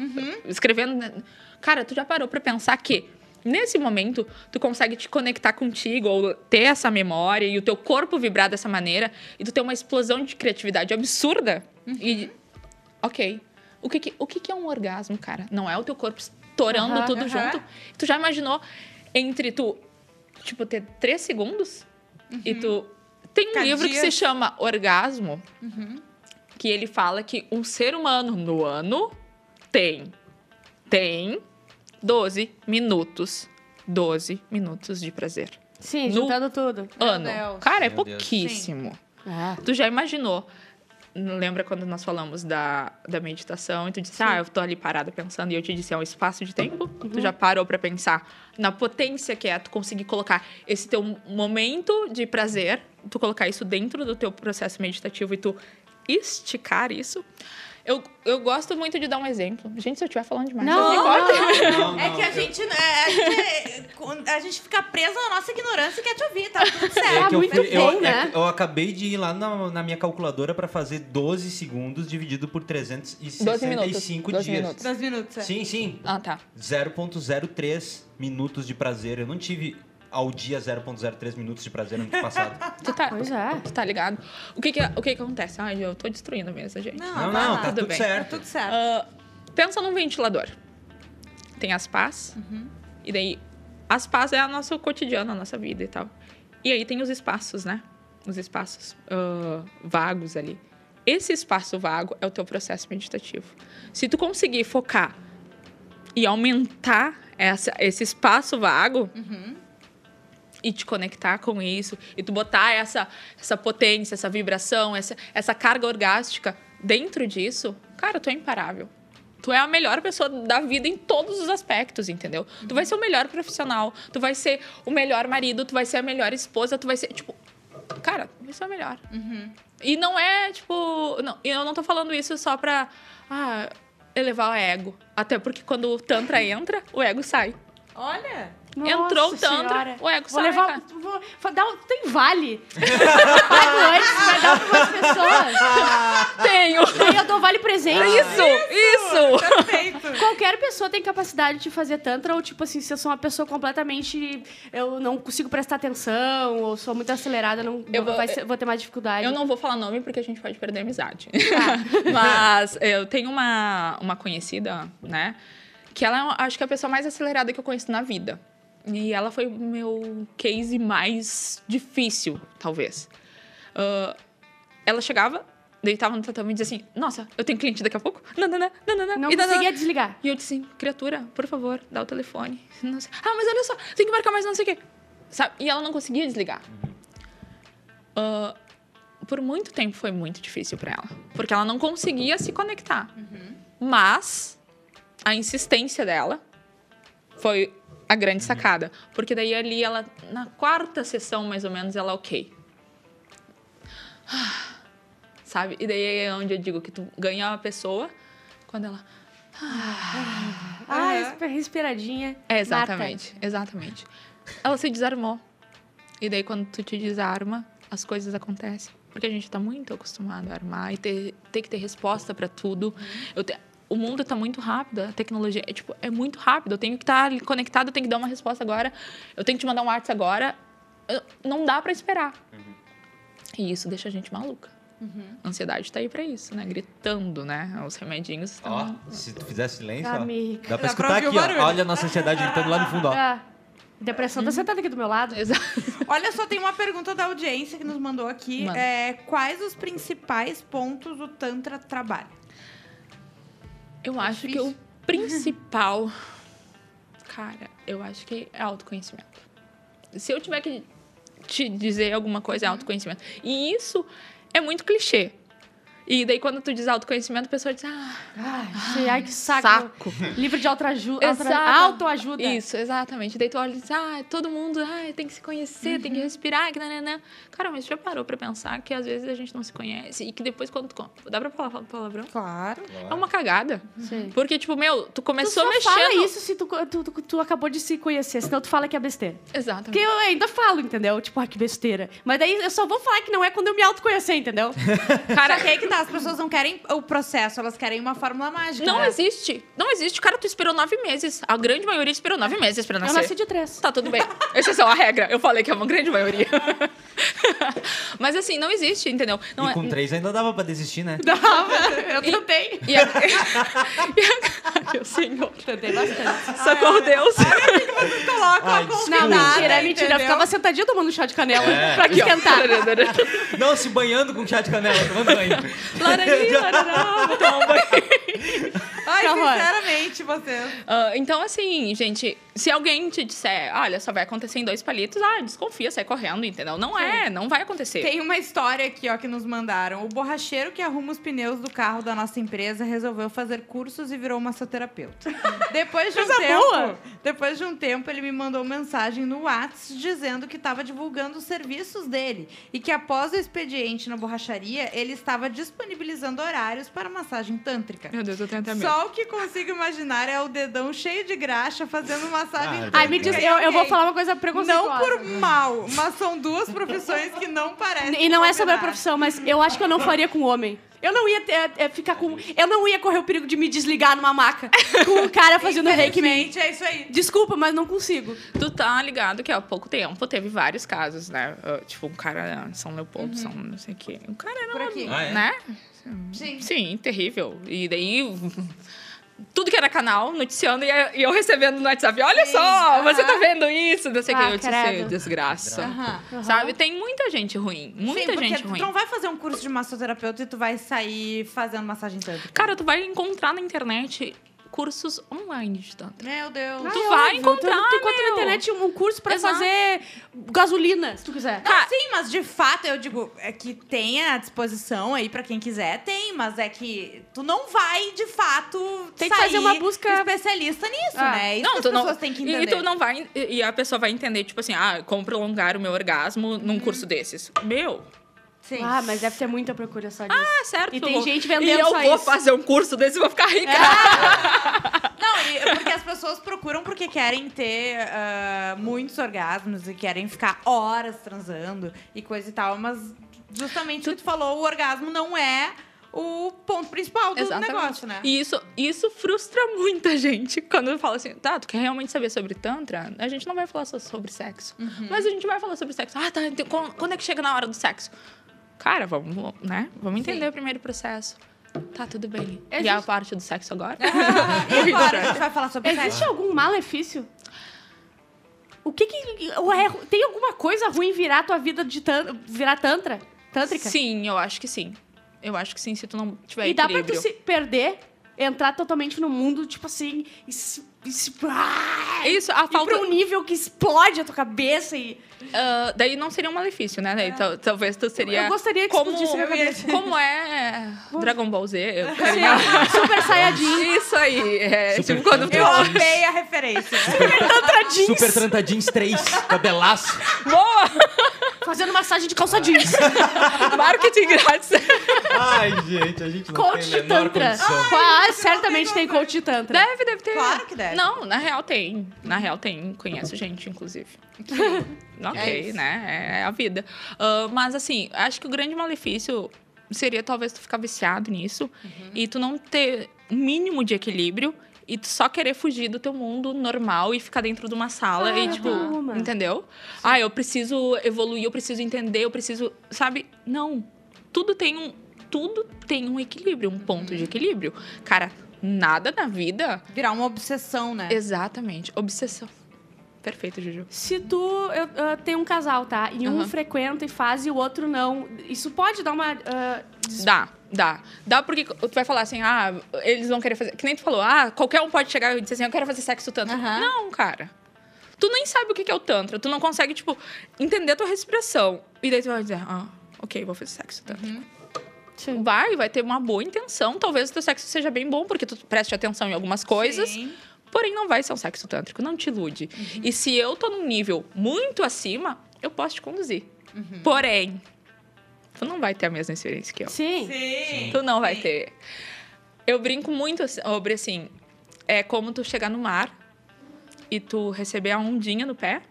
S4: Escrevendo. né? Cara, tu já parou pra pensar que nesse momento tu consegue te conectar contigo ou ter essa memória e o teu corpo vibrar dessa maneira e tu ter uma explosão de criatividade absurda e. Ok. O que, que- o que, que é um orgasmo, cara? Não é o teu corpo estourando
S2: Aham,
S4: tudo
S1: aham.
S4: junto. Tu já imaginou entre tu, tipo, ter três segundos e tu. Tem um
S1: Ficar
S4: livro que se chama Orgasmo, que ele fala que um ser humano no ano tem. Tem 12 minutos. 12 minutos de prazer.
S2: Sim,
S4: No-
S2: juntando tudo.
S4: ano.
S1: Deus.
S4: Cara, é pouquíssimo.
S2: É.
S4: Tu já imaginou? Lembra quando nós falamos da, da meditação e tu disse, ah, eu tô ali parada pensando, e eu te disse, é um espaço de tempo? Tu já parou pra pensar na potência que é tu conseguir colocar esse teu momento de prazer, tu colocar isso dentro do teu processo meditativo e tu esticar isso? Eu, eu gosto muito de dar um exemplo. Gente, se eu estiver falando demais,
S2: Não, não,
S4: cortem.
S3: Não,
S1: É
S3: não,
S1: que a
S3: eu-
S1: gente, é, a gente, a gente fica presa na nossa ignorância e quer te ouvir, tá tudo
S3: É
S1: certo.
S3: que eu,
S2: muito
S3: fui- eu-
S2: bem,
S3: é
S2: né?
S3: eu acabei de ir lá na, na minha calculadora pra fazer 12 segundos dividido por 365
S4: 12 minutos. 12
S3: dias.
S4: minutos.
S1: Dois minutos. é.
S3: Sim, sim.
S4: Ah, tá.
S3: 0.03 minutos de prazer. Eu não tive ao dia 0.03 minutos de prazer no ano passado.
S4: Tu tá,
S2: Pois é.
S4: tu tá ligado? O que que, o que que acontece? Ai, eu tô destruindo a mesa, gente.
S1: Não,
S3: Não, não, tá
S4: Tudo
S3: tudo
S4: bem.
S1: Tá
S3: certo.
S1: tudo certo.
S4: Ah, pensa num ventilador. Tem as pás. E daí, as pás é o nosso cotidiano, a nossa vida e tal. E aí tem os espaços, né? Os espaços ah, vagos ali. Esse espaço vago é o teu processo meditativo. Se tu conseguir focar e aumentar essa, esse espaço vago e te conectar com isso, e tu botar essa, essa potência, essa vibração, essa, essa carga orgástica dentro disso, cara, tu é imparável. Tu é a melhor pessoa da vida em todos os aspectos, entendeu? Tu vai ser o melhor profissional, tu vai ser o melhor marido, tu vai ser a melhor esposa, tu vai ser, tipo, cara, tu vai ser o melhor. E não é, tipo, não, eu não tô falando isso só pra ah, elevar o ego. Até porque quando o Tantra entra, o ego sai.
S1: Olha.
S4: Entrou o Tantra,
S2: Senhora.
S4: o ego
S2: Vou levar. Vou, vou dar tem vale. Pago antes, vai dar para umas pessoas.
S4: Tenho!
S2: Aí eu dou vale presente.
S4: Isso! Isso!
S1: Perfeito.
S2: Qualquer pessoa tem capacidade de fazer tantra, ou tipo assim, se eu sou uma pessoa completamente. Eu não consigo prestar atenção, ou sou muito acelerada, não,
S4: Eu vou-
S2: vai ser- vou ter mais dificuldade.
S4: Eu não vou falar nome porque a gente pode perder a amizade.
S2: Tá.
S4: Mas eu tenho uma, uma conhecida, né? Que ela é, acho que é a pessoa mais acelerada que eu conheço na vida. E ela foi o meu case mais difícil, talvez. Ah, ela chegava, deitava no tatame e dizia assim: Nossa, eu tenho cliente daqui a pouco. Nanana, nanana,
S2: Não
S4: e nanana."
S2: conseguia desligar.
S4: E eu disse assim, criatura, por favor, dá o telefone. Não sei. Ah, mas olha só, tem que marcar mais não sei o quê. Sabe? E ela não conseguia desligar. Ah, por muito tempo foi muito difícil pra ela. Porque ela não conseguia se conectar. Mas a insistência dela foi a grande sacada. Porque daí ali ela, na quarta sessão mais ou menos, ela, ok. Ah, Sabe? E daí é onde eu digo que tu ganha a pessoa quando ela.
S2: Ah,
S1: Aham.
S2: respi- respiradinha.
S4: É, exatamente, exatamente. Ela se desarmou. E daí, quando tu te desarma, as coisas acontecem. Porque a gente tá muito acostumado a armar e ter, ter que ter resposta pra tudo. Eu te- o mundo tá muito rápido, a tecnologia é, tipo, é muito rápido. Eu tenho que estar conectado, eu tenho que dar uma resposta agora. Eu tenho que te mandar um WhatsApp agora. Eu- não dá pra esperar. E isso deixa a gente maluca. A ansiedade tá aí pra isso, né? Gritando, né? Os remedinhos
S3: Ó,
S4: estão...
S3: se tu fizer silêncio, ó,
S2: Amiga.
S3: dá pra
S1: Dá pra
S3: escutar
S1: o
S3: aqui, ó. Olha a nossa ansiedade gritando lá no fundo, ó.
S2: Ah, depressão tá sentada aqui do meu lado.
S4: Exato.
S1: Olha só, tem uma pergunta da audiência que nos mandou aqui.
S4: Manda.
S1: É, quais os principais pontos o Tantra trabalha?
S4: Eu acho que o principal, cara, eu acho que é autoconhecimento. se eu tiver que te dizer alguma coisa, é autoconhecimento. E isso é muito clichê. E daí, quando tu diz autoconhecimento, a pessoa diz, ah,
S2: Ai, ai, que saco.
S4: saco.
S2: Livro de autoajuda. Autoajuda.
S4: Isso, exatamente. Daí tu olha e diz, ah, todo mundo ah, tem que se conhecer, tem que respirar, que nananã. Cara, mas já parou pra pensar que às vezes a gente não se conhece e que depois quando tu... Dá pra falar palavrão?
S1: Claro.
S4: É uma cagada.
S2: Sim.
S4: Porque, tipo, meu, tu
S2: Tu
S4: começou
S2: só
S4: mexendo...
S2: fala isso se tu, tu, tu, tu acabou de se conhecer, senão tu fala que é besteira. Porque
S4: Exatamente.
S2: eu ainda falo, entendeu? Tipo, ah, que besteira. Mas daí eu só vou falar que não é quando eu me autoconhecer, entendeu?
S1: Cara, que aí que tá, as pessoas não querem o processo, elas querem uma fórmula mágica.
S4: Não
S1: né?
S4: existe. Não existe. Cara, tu esperou nove meses. A grande maioria esperou nove meses pra
S2: Eu
S4: nascer.
S2: nasci de três.
S4: Tá tudo bem. Exceção à regra. Eu falei que é uma grande maioria. Mas assim, não existe, entendeu? Não
S5: E com três ainda dava pra desistir, né?
S2: Dava, eu tentei.
S4: E a... e a... Meu senhor.
S2: Tentei bastante.
S4: Socorro, Deus.
S1: Coloca
S5: Ai,
S1: a
S5: desculpa.
S2: Não,
S1: convidada,
S2: mentira, é mentira. Eu ficava sentadinha tomando chá de canela
S5: É.
S2: pra
S4: Aqui, ó.
S2: esquentar.
S5: Não, se banhando com chá de canela, tomando banho.
S4: Larari, larará, vou tomar um banho.
S1: Ai,
S2: horror.
S1: sinceramente, vocês.
S4: Ah, então, assim, gente, se alguém te disser, olha, só vai acontecer em dois palitos, ah, desconfia, sai correndo, entendeu? Não é, não vai acontecer.
S1: Tem uma história aqui, ó, que nos mandaram. O borracheiro que arruma os pneus do carro da nossa empresa resolveu fazer cursos e virou massoterapeuta. Depois de um
S2: Coisa
S1: tempo,
S2: boa.
S1: depois de um tempo, ele me mandou mensagem no WhatsApp dizendo que estava divulgando os serviços dele e que após o expediente na borracharia, ele estava disponibilizando horários para massagem tântrica.
S4: Meu Deus, eu tenho até medo.
S1: Só o que consigo imaginar é o dedão cheio de graxa fazendo massagem
S5: Ah,
S2: Ai, me diz, eu, eu vou falar uma coisa
S1: Não
S2: preconceituosa.
S1: por mal, mas são duas profissões que não parecem
S2: E não é sobre a profissão, mas eu acho que eu não faria com homem. Eu não ia ter- é, ficar com. Eu não ia correr o perigo de me desligar numa maca com o cara fazendo reiki em
S1: é isso aí.
S2: Desculpa, mas não consigo.
S4: Tu tá ligado que há pouco tempo teve vários casos, né? Tipo, um cara em São Leopoldo, São não sei o quê. Um cara era,
S1: Por aqui.
S5: Ah, é?
S1: Sim.
S4: Sim, terrível. E daí, tudo que era canal, noticiando, e eu recebendo no WhatsApp, olha
S1: Sim,
S4: só, você tá vendo isso, não sei o
S2: Ah,
S4: que. Eu disse,
S2: credo.
S4: desgraça.
S1: Aham.
S4: Sabe? Tem muita gente ruim, muita
S1: Sim, porque
S4: gente
S1: tu
S4: ruim.
S1: não vai fazer um curso de massoterapeuta e tu vai sair fazendo massagem tântrica.
S4: Cara, tu vai encontrar na internet cursos online de tanto.
S1: Meu Deus.
S4: Tu
S2: Ah, é
S4: vai
S2: óbvio.
S4: encontrar,
S2: Tu, tu encontra na internet um curso pra
S4: Exato.
S2: fazer gasolina, se tu quiser.
S1: Não, sim, mas de fato, eu digo, é que tem à disposição aí pra quem quiser, tem, mas é que tu não vai, de fato,
S2: Tem que fazer uma busca-
S1: especialista nisso,
S2: Ah.
S1: né? Isso que as pessoas têm que entender.
S4: E tu não vai. E a pessoa vai entender, tipo assim, ah, como prolongar o meu orgasmo num curso desses. Meu,
S1: Sim.
S2: Ah, mas deve ter muita procura só disso.
S4: tá certo.
S2: E
S4: eu
S2: tem gente vendendo
S4: E eu vou
S2: isso.
S4: fazer um curso desse e vou ficar rica.
S1: Não, e- porque as pessoas procuram porque querem ter ah, muitos orgasmos e querem ficar horas transando e coisa e tal, mas justamente o que tu falou, o orgasmo não é o ponto principal do
S4: Exatamente.
S1: negócio, né?
S4: E isso, isso frustra muita gente quando fala assim, tá, tu quer realmente saber sobre Tantra? A gente não vai falar só sobre sexo.
S1: Uhum.
S4: Mas a gente vai falar sobre sexo. Ah, tá, então, quando é que chega na hora do sexo? Cara, vamos, né? Vamos entender o primeiro processo. Tá, tudo bem. E a
S2: Existe-
S4: parte do sexo agora?
S1: E agora a gente vai falar sobre
S2: Existe
S1: sexo.
S2: algum malefício? O que que... Ué, tem alguma coisa ruim virar tua vida de tan, virar tantra? Tântrica?
S4: Sim, eu acho que sim. Eu acho que sim, se tu não tiver
S2: E dá pra
S4: equilíbrio.
S2: tu se perder, entrar totalmente no mundo, tipo assim, e se... E
S4: Isso, a
S2: ir
S4: falta...
S2: pra um nível que explode a tua cabeça e...
S4: Ah, daí não seria um malefício, né? Daí tal- talvez tu seria...
S2: Eu gostaria que
S4: como,
S2: explodisse minha cabeça.
S4: Como é Dragon Ball Z? Eu
S2: Super Saiyajin.
S4: Isso aí. É,
S5: Super
S4: tipo, quando.
S1: Eu amei a referência.
S2: Tantra jeans.
S5: Super Tranta Jeans 3, cabelaço.
S4: Boa!
S2: Fazendo massagem de calça jeans.
S4: Marketing grátis.
S5: Ai, gente, a gente não
S2: coach
S5: tem a
S2: tantra.
S5: condição.
S2: Ah, certamente tem coach de tantra.
S4: Deve, deve ter.
S1: Claro que deve.
S4: Não, na real tem. Na real tem. Conheço gente, inclusive.
S1: É
S4: ok,
S1: isso.
S4: né? É a vida. Ah, mas assim, acho que o grande malefício seria talvez tu ficar viciado nisso
S1: Uhum.
S4: e tu não ter um mínimo de equilíbrio e tu só querer fugir do teu mundo normal e ficar dentro de uma sala
S2: Ah,
S4: e tipo,
S2: arruma.
S4: entendeu? Ah, eu preciso evoluir, eu preciso entender, eu preciso, sabe? Não. Tudo tem um tudo tem um equilíbrio, um ponto de equilíbrio. Cara, nada na vida
S1: Virar uma obsessão, né?
S4: Exatamente. Obsessão. Perfeito, Juju.
S2: Se tu eu, eu tenho um casal, tá? E um frequenta e faz e o outro não. Isso pode dar uma. ah, des-
S4: Dá, dá. Dá porque tu vai falar assim, ah, eles vão querer fazer. Que nem tu falou, ah, qualquer um pode chegar e dizer assim, eu quero fazer sexo tanto.
S1: Aham.
S4: Não, cara. tu nem sabe o que é o Tantra. Tu não consegue, tipo, entender a tua respiração. E daí tu vai dizer, ah, ok, vou fazer sexo tântrico.
S2: Sim.
S4: Vai, vai ter uma boa intenção. Talvez o teu sexo seja bem bom, porque tu preste atenção em algumas coisas.
S1: Sim.
S4: Porém, não vai ser um sexo tântrico, não te ilude. E se eu tô num nível muito acima, eu posso te conduzir. Porém, tu não vai ter a mesma experiência que eu.
S2: Sim.
S1: Sim.
S4: Tu não vai ter. Eu brinco muito sobre assim, é como tu chegar no mar e tu receber a ondinha no pé.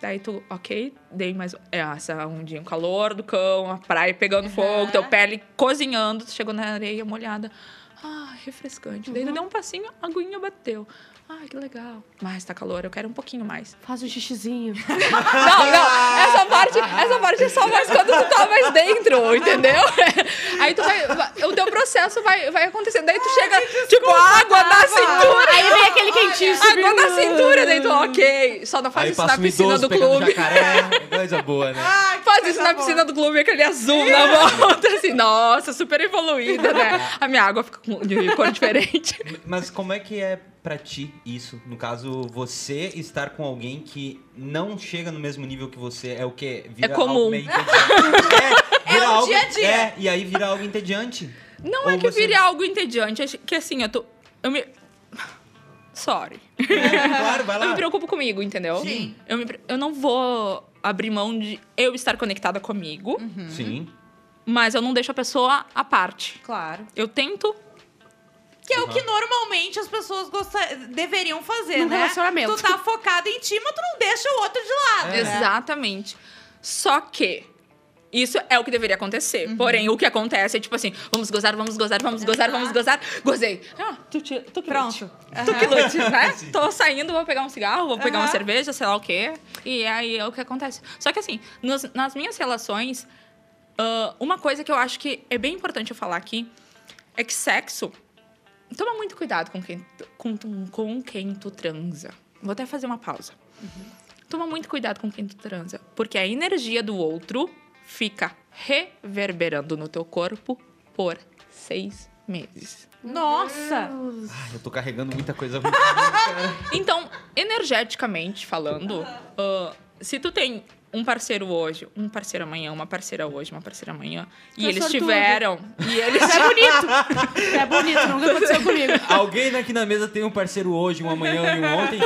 S4: Daí tu, ok, dei mais é, essa ondinha, o calor do cão, a praia pegando fogo, teu pele cozinhando, tu chegou na areia molhada. Ah, refrescante. Daí tu deu um passinho, a aguinha bateu. Ah, que legal. Mas tá calor, eu quero um pouquinho mais.
S2: Faz um xixizinho.
S4: Não, não, essa parte, essa parte é só mais quando tu tá mais dentro, entendeu? Aí tu vai, vai- o teu processo vai, vai acontecendo. Daí tu chega, tipo, água na cintura.
S2: Aí vem aquele quentinho
S4: Água
S2: subindo.
S4: na cintura, daí tu, ok. Só não faz
S5: Aí
S4: isso na
S5: um
S4: piscina
S5: idoso
S4: do clube.
S5: jacaré. Coisa boa, né?
S1: Ai,
S4: Faz isso na
S1: boa.
S4: piscina do clube, aquele azul na volta, assim, nossa, super evoluída, né? A minha água fica com- de cor diferente.
S5: Mas como é que é pra ti isso? No caso, você estar com alguém que não chega no mesmo nível que você é o quê? Vira
S4: É comum.
S5: algo meio entediante. É, vira
S1: É o
S5: algo-
S1: dia a dia.
S5: É, e aí vira algo entediante.
S4: Não
S5: Ou
S4: é que
S5: você-
S4: vire algo entediante, é que assim, eu tô. Eu me. Sorry.
S5: É, claro, vai
S4: Eu me
S5: lá.
S4: preocupo comigo, entendeu?
S1: Sim.
S4: Eu, me eu não vou abrir mão de eu estar conectada comigo,
S5: Sim.
S4: mas eu não deixo a pessoa à parte.
S1: Claro.
S4: Eu tento.
S1: Que é o que normalmente as pessoas gosta... deveriam fazer,
S2: Num
S1: né?
S2: relacionamento.
S1: Tu tá focado em ti, mas tu não deixa o outro de lado. né?
S4: Exatamente. Só que. Isso é o que deveria acontecer. Porém, o que acontece é tipo assim: vamos gozar, vamos gozar, vamos gozar, vamos gozar. Gozei. Ah, tu, te, tu que
S1: Pronto.
S4: lute. Tu que lute, né? Tô saindo, vou pegar um cigarro, vou pegar uma
S1: Aham.
S4: cerveja, sei lá o quê. E aí é o que acontece. Só que assim, nos- nas minhas relações, ah, uma coisa que eu acho que é bem importante eu falar aqui é que sexo. Toma muito cuidado com quem, tu- com, com quem tu transa. Vou até fazer uma pausa. Toma muito cuidado com quem tu transa, porque a energia do outro fica reverberando no teu corpo por seis meses.
S1: Nossa!
S5: Ai, eu tô carregando muita coisa.
S4: Então, energeticamente falando, ah, se tu tem um parceiro hoje, um parceiro amanhã, uma parceira hoje, uma parceira amanhã, e
S2: é
S4: eles
S2: sortudo.
S4: tiveram, e eles
S2: É bonito. É bonito, nunca aconteceu comigo.
S5: Alguém aqui na mesa tem um parceiro hoje, um amanhã e um ontem?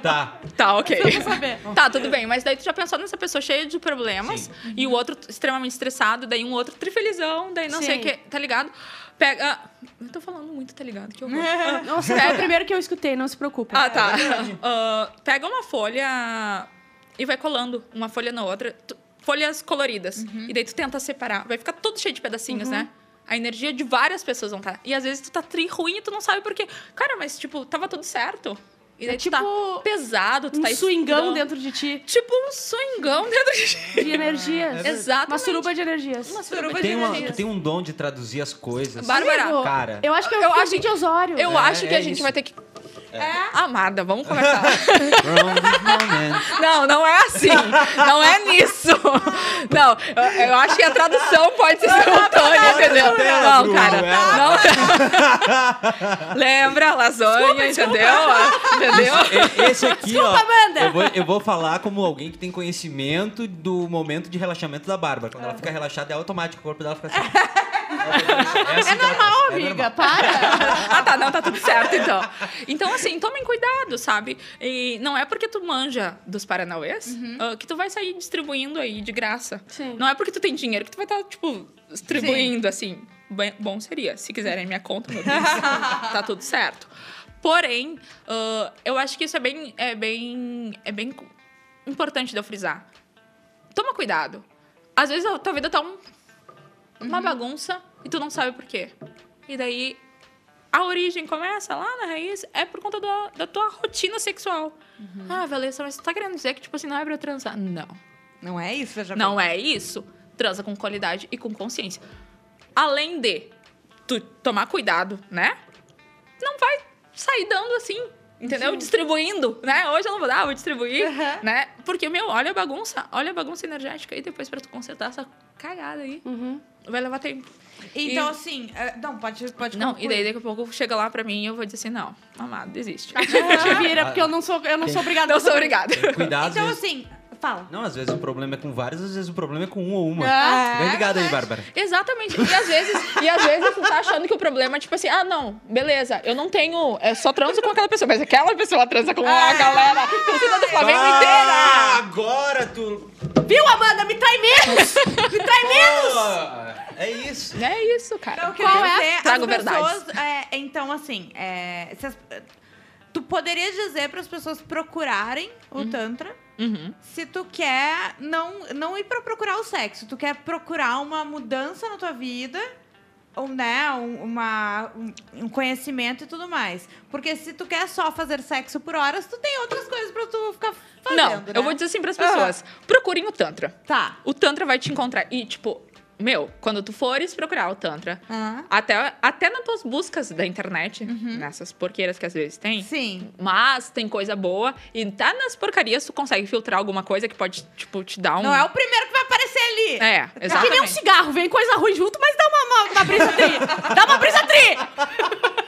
S5: Tá.
S4: Tá, ok.
S2: Vou saber.
S4: Tá, tudo bem. Mas daí tu já pensou nessa pessoa cheia de problemas e o outro extremamente estressado, daí um outro trifelizão, daí não sei
S2: Sim.
S4: o que, tá ligado? Pega. Eu tô falando muito, tá ligado? Que horror.
S2: Nossa, é o primeiro que eu escutei, não se preocupa.
S4: Ah, tá. Ah, pega uma folha e vai colando uma folha na outra. Tu- folhas coloridas. E daí tu tenta separar. Vai ficar tudo cheio de pedacinhos, né? A energia de várias pessoas vão estar. E às vezes tu tá tri ruim e tu não sabe por quê. Cara, mas tipo, tava tudo certo. E daí
S2: É
S4: tu
S2: tipo
S4: tá pesado, tu
S2: Um
S4: tá
S2: swingão dentro de ti.
S4: Tipo um swingão dentro de
S2: De energias.
S4: Exatamente.
S2: Uma suruba de energias.
S4: Uma suruba de
S5: Tem, uma,
S4: energias.
S5: tu tem um dom de traduzir as coisas.
S4: Bárbara,
S5: Cara.
S2: Eu acho que é
S4: Eu
S2: o
S4: acho
S2: acho de Osório.
S4: Eu
S5: É,
S4: acho que
S5: é
S4: a gente
S5: isso.
S4: vai ter que. Amada, vamos conversar.
S5: From this moment.
S4: não, não é assim. Não é nisso. Não, eu, eu acho que a tradução pode ser simultânea, entendeu? Não, cara. Não. Lembra, lasanha, entendeu? Entendeu?
S5: E- Esse aqui, ó.
S2: Amanda.
S5: Eu vou, eu vou falar como alguém que tem conhecimento do momento de relaxamento da Bárbara. Quando ela fica relaxada, é automático, o corpo dela fica assim. É,
S2: Normal, amiga, para.
S4: Ah, tá, não, tá tudo certo, então. Então, assim, tomem cuidado, sabe? E não é porque tu manja dos Paranauês ah, que tu vai sair distribuindo aí de graça.
S2: Sim.
S4: Não é porque tu tem dinheiro que tu vai estar, tipo, distribuindo, assim. Bem- bom seria. Se quiserem minha conta, meu Deus, tá tudo certo. Porém, ah, eu acho que isso é bem, é bem, é bem importante de eu frisar. Toma cuidado. Às vezes a tua vida tá um- uma bagunça e tu não sabe por quê. E daí a origem começa lá na raiz é por conta da, da tua rotina sexual. Ah, Valessa, mas tu tá querendo dizer que, tipo assim, não é pra eu transar? Não.
S1: Não é isso, veja
S4: Não é isso. Transa com qualidade e com consciência. Além de tu tomar cuidado, né? Não vai sair dando assim Entendeu? Distribuindo, né? Hoje eu não vou dar, vou distribuir,
S1: Aham.
S4: né? Porque, meu, olha a bagunça, olha a bagunça energética aí depois pra tu consertar essa cagada aí.
S2: Uhum.
S4: Vai levar tempo.
S1: Então,
S4: E-
S1: assim, eh, não, pode, pode
S4: Não, e
S1: concluir.
S4: daí daqui a pouco chega lá pra mim e eu vou dizer assim, não, amado, desiste.
S2: Te vira, porque eu não sou, eu não sou obrigada.
S4: Não sou obrigada.
S5: Cuidado.
S1: Então,
S5: vezes-
S1: assim, fala.
S5: Não, às vezes o problema é com vários, às vezes o problema é com um ou uma.
S1: Ah,
S5: Fica ligado aí,
S1: é
S5: Bárbara.
S4: Exatamente. E às vezes, e às vezes tu tá achando que o problema é tipo assim, ah, não, beleza, eu não tenho. Eu só transo com aquela pessoa, mas aquela pessoa transa com a galera, torcida do Flamengo
S5: Ah,
S4: inteira.
S5: agora tu.
S2: Viu, Amanda? Me trai menos! Me trai menos!
S5: É isso.
S4: É isso, cara.
S1: Então, o que
S2: Qual é?
S1: dizer,
S4: Trago
S1: as
S4: verdades.
S1: pessoas, é, então, assim, é, se as- tu poderias dizer para as pessoas procurarem o Tantra
S4: Uhum.
S1: se tu quer não, não ir para procurar o sexo, tu quer procurar uma mudança na tua vida, ou, né, um, uma, um, conhecimento e tudo mais. Porque se tu quer só fazer sexo por horas, tu tem outras coisas para tu ficar fazendo,
S4: Não,
S1: né?
S4: eu vou dizer assim pras pessoas: procurem o Tantra.
S1: Tá.
S4: O Tantra vai te encontrar. E, tipo, meu, quando tu fores procurar o Tantra,
S1: Ah,
S4: até, até nas tuas buscas da internet, nessas porqueiras que às vezes tem.
S1: sim.
S4: Mas tem coisa boa. E tá nas porcarias, tu consegue filtrar alguma coisa que pode, tipo, te dar um.
S1: Não é o primeiro que vai aparecer ali.
S4: É,
S2: É que nem um
S4: exatamente.
S2: cigarro, vem coisa ruim junto, mas dá uma, uma, uma brisa tri. Dá uma brisa tri!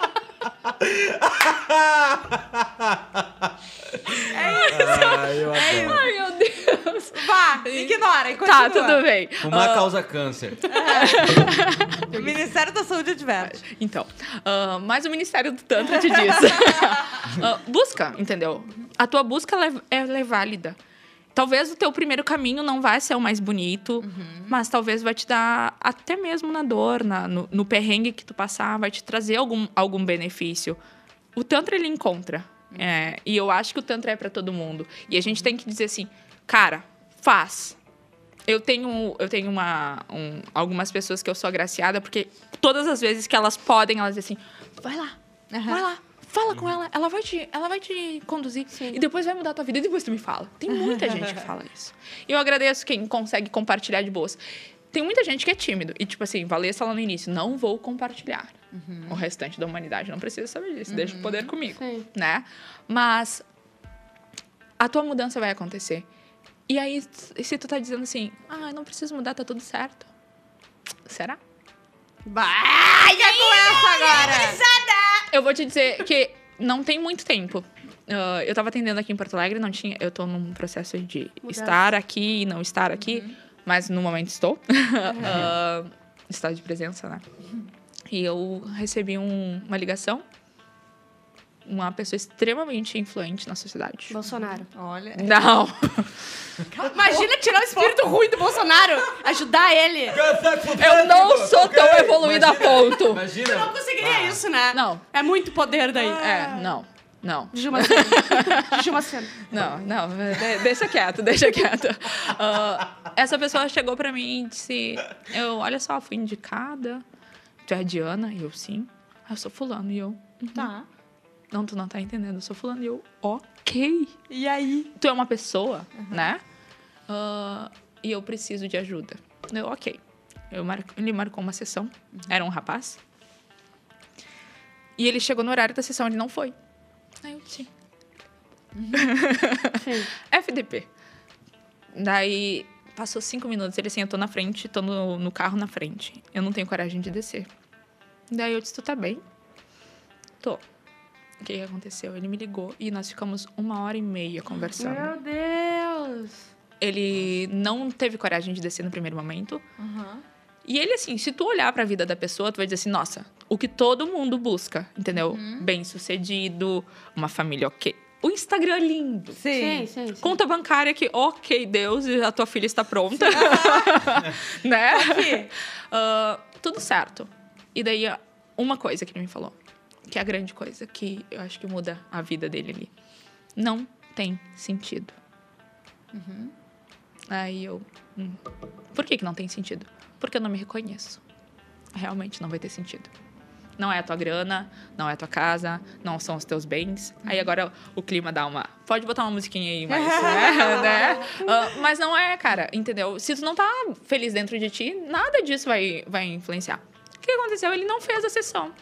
S5: Ai, eu adoro.
S4: Ai, meu Deus.
S1: Vá, ignora e
S4: Tá,
S1: continua.
S4: tudo bem.
S5: Fumar
S4: Ah,
S5: causa câncer.
S1: O Ministério da Saúde adverte.
S4: Então, ah, mas o Ministério do Tantra te diz. Ah, busca, entendeu? A tua busca ela é, ela é válida. Talvez o teu primeiro caminho não vai ser o mais bonito, mas talvez vai te dar, até mesmo na dor, na- no, no perrengue que tu passar, vai te trazer algum, algum benefício. O Tantra, ele encontra. É, e eu acho que o Tantra é para todo mundo. E a gente tem que dizer assim, cara, faz. Eu tenho, eu tenho uma, um- algumas pessoas que eu sou agraciada, porque todas as vezes que elas podem, elas dizem assim, vai lá, vai lá, fala com ela, ela vai te, ela vai te conduzir. E depois vai mudar a tua vida e depois tu me fala. Tem muita gente que fala isso. E eu agradeço quem consegue compartilhar de boas. Tem muita gente que é tímido. E, tipo assim, Valessa lá no início, não vou compartilhar. O restante da humanidade não precisa saber disso. Deixa o poder comigo
S2: Sim.
S4: né? Mas a tua mudança vai acontecer. E aí, se tu tá dizendo assim, ah, não preciso mudar, tá tudo certo. Será?
S1: Vai, fica com essa agora.
S4: Eu vou te dizer que não tem muito tempo. Ah, eu tava atendendo aqui em Porto Alegre, não tinha. Eu tô num processo de
S2: Mudança.
S4: estar aqui e não estar aqui, mas no momento estou. Ah, estado de presença, né? E eu recebi um- uma ligação. Uma pessoa extremamente influente na sociedade.
S2: Bolsonaro.
S1: Olha.
S4: Não.
S2: Imagina tirar o espírito ruim do Bolsonaro, ajudar ele.
S4: Eu não sou tão evoluída a ponto.
S2: Eu
S5: Imagina.
S2: não conseguiria isso, né?
S4: Não.
S2: É muito poder daí.
S4: É, não. Não.
S2: Juju Macena. Juju Macena.
S4: Não, não, de- deixa quieto, deixa quieto. Ah, essa pessoa chegou pra mim e disse: eu, Olha só, fui indicada. Tu é a Diana? E eu, sim. Ah, eu sou fulano. E eu,
S1: Tá.
S4: Não, tu não tá entendendo, eu sou fulano. E eu, ok.
S1: E aí?
S4: Tu é uma pessoa, né? Ah, e eu preciso de ajuda. Eu, ok. Eu mar... Ele marcou uma sessão, era um rapaz. E ele chegou no horário da sessão, ele não foi. Aí eu
S2: Sim.
S4: FDP. Daí passou cinco minutos, ele assim, eu tô na frente, tô no, no carro na frente. Eu não tenho coragem de descer. Daí eu disse, tu tá bem? Tô. O que que aconteceu? Ele me ligou e nós ficamos uma hora e meia conversando.
S2: Meu Deus.
S4: Ele não teve coragem de descer no primeiro momento. E ele, assim, se tu olhar pra vida da pessoa, tu vai dizer assim, nossa, o que todo mundo busca, entendeu? Bem sucedido, uma família ok. O Instagram é lindo.
S2: Sim, sim, sim.
S4: Conta bancária que, ok, Deus, a tua filha está pronta. né?
S1: Aqui.
S4: Ah, tudo certo. E daí, uma coisa que ele me falou, que é a grande coisa, que eu acho que muda a vida dele ali. Não tem sentido. Aí eu. hum, por que, que não tem sentido? Porque eu não me reconheço. Realmente não vai ter sentido. Não é a tua grana, não é a tua casa, não são os teus bens. Aí agora o clima dá uma. Pode botar uma musiquinha aí, mas. né? né? Ah, mas não é, cara, entendeu? Se tu não tá feliz dentro de ti, nada disso vai, vai influenciar. O que aconteceu? Ele não fez a sessão.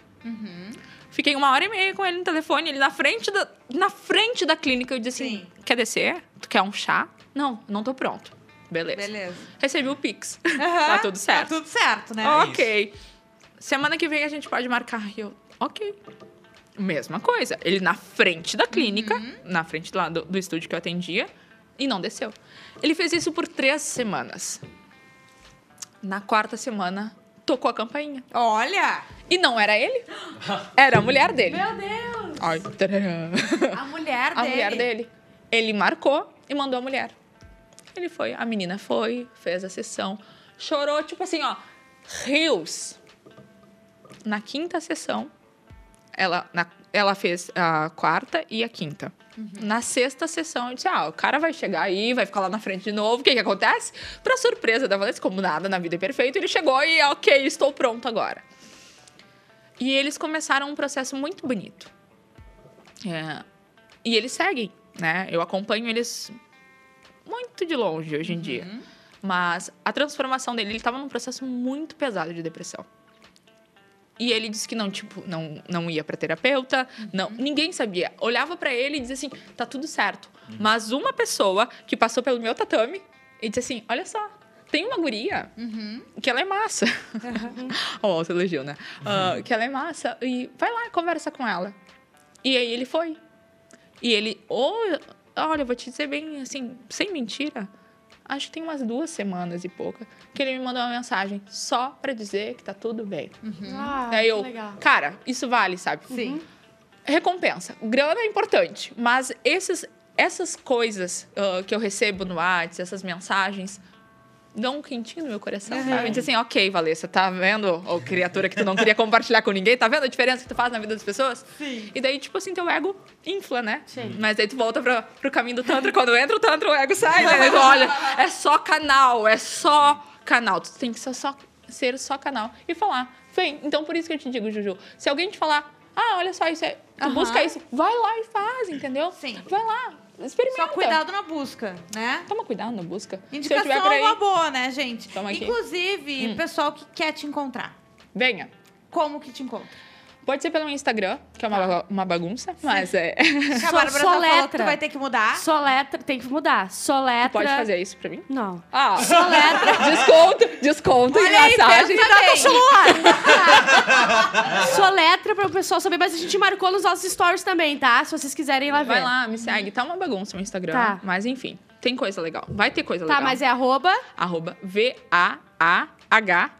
S4: Fiquei uma hora e meia com ele no telefone, ele na frente da, na frente da clínica. Eu disse assim:
S1: Sim.
S4: quer descer? Tu quer um chá? Não, não tô pronto. Beleza.
S1: Beleza.
S4: Recebi o Pix.
S1: Aham,
S4: Tá tudo certo.
S1: Tá tudo certo, né?
S4: ok. Semana que vem a gente pode marcar. E eu, ok. Mesma coisa. Ele na frente da clínica,
S1: Uhum.
S4: na frente lá do, do estúdio que eu atendia, e não desceu. Ele fez isso por três semanas. Na quarta semana, tocou a campainha.
S1: Olha,
S4: E não era ele, era a mulher dele.
S2: Meu Deus!
S4: Ai,
S1: a mulher
S4: a
S1: dele.
S4: mulher dele. Ele marcou e mandou a mulher. Ele foi, a menina foi, fez a sessão, chorou, tipo assim, ó, rios. Na quinta sessão, ela, na- ela fez a quarta e a quinta. Na sexta sessão, eu disse: Ah, o cara vai chegar aí, vai ficar lá na frente de novo. O que, que acontece? Pra surpresa da Valência, como nada na vida é perfeito, ele chegou e, ok, estou pronto agora. E eles começaram um processo muito bonito. É, e eles seguem, né? Eu acompanho eles muito de longe hoje em dia. Mas a transformação dele, ele estava num processo muito pesado de depressão. E ele disse que não, tipo, não, não ia pra terapeuta, não, ninguém sabia. Olhava pra ele e dizia assim: "Tá tudo certo". Mas uma pessoa que passou pelo meu tatame e disse assim: "Olha só, tem uma guria que ela é massa". Ó, você elogiou, né? Ah, que ela é massa e vai lá conversa com ela. E aí ele foi. E ele, oh, olha, vou te dizer bem assim, sem mentira. Acho que tem umas duas semanas e pouca que ele me mandou uma mensagem só pra dizer que tá tudo bem.
S2: Ah,
S4: Aí eu,
S2: legal.
S4: cara, isso vale, sabe?
S1: Sim.
S4: Recompensa. Grana é importante, mas esses, essas coisas ah, que eu recebo no WhatsApp, essas mensagens, dão um quentinho no meu coração, sabe? Diz assim, ok, Valessa, tá vendo, ô criatura que tu não queria compartilhar com ninguém? Tá vendo a diferença que tu faz na vida das pessoas?
S1: Sim.
S4: E daí, tipo assim, teu ego infla, né?
S2: Sim.
S4: Mas daí tu volta pra, pro caminho do Tantra, quando entra o Tantra, o ego sai, né? Daí tu olha, é só canal, é só canal. Tu tem que ser só, ser só canal e falar. Vem, então por isso que eu te digo, Juju, se alguém te falar, ah, olha só, isso é, tu
S1: Aham.
S4: busca isso, vai lá e faz, entendeu?
S1: Sim.
S4: Vai lá, experimenta.
S1: Só cuidado na busca, né?
S4: Toma cuidado na busca.
S1: Indicação é
S4: aí,
S1: uma boa, né, gente?
S4: Toma.
S1: Inclusive,
S4: Hum.
S1: pessoal que quer te encontrar.
S4: venha.
S1: Como que te encontra?
S4: Pode ser pelo Instagram, que é uma, ba- uma bagunça, mas é.
S1: A
S2: Só-
S1: Bárbara
S2: só
S1: falou que
S2: letra.
S1: tu vai ter que mudar.
S2: Soletra, tem que mudar. Soletra.
S4: Pode fazer isso pra mim?
S2: Não.
S4: Ah,
S2: Soletra.
S4: desconto, desconto em
S1: Olha aí,
S4: massagem.
S1: pensa bem.
S2: Soletra para o pessoal saber, mas a gente marcou nos nossos stories também, tá? Se vocês quiserem ir lá ver.
S4: Vai lá, me segue. Tá uma bagunça o Instagram.
S2: Tá.
S4: Mas enfim, tem coisa legal. Vai ter coisa
S2: Tá,
S4: legal.
S2: mas é arroba.
S4: Arroba V-A-A-H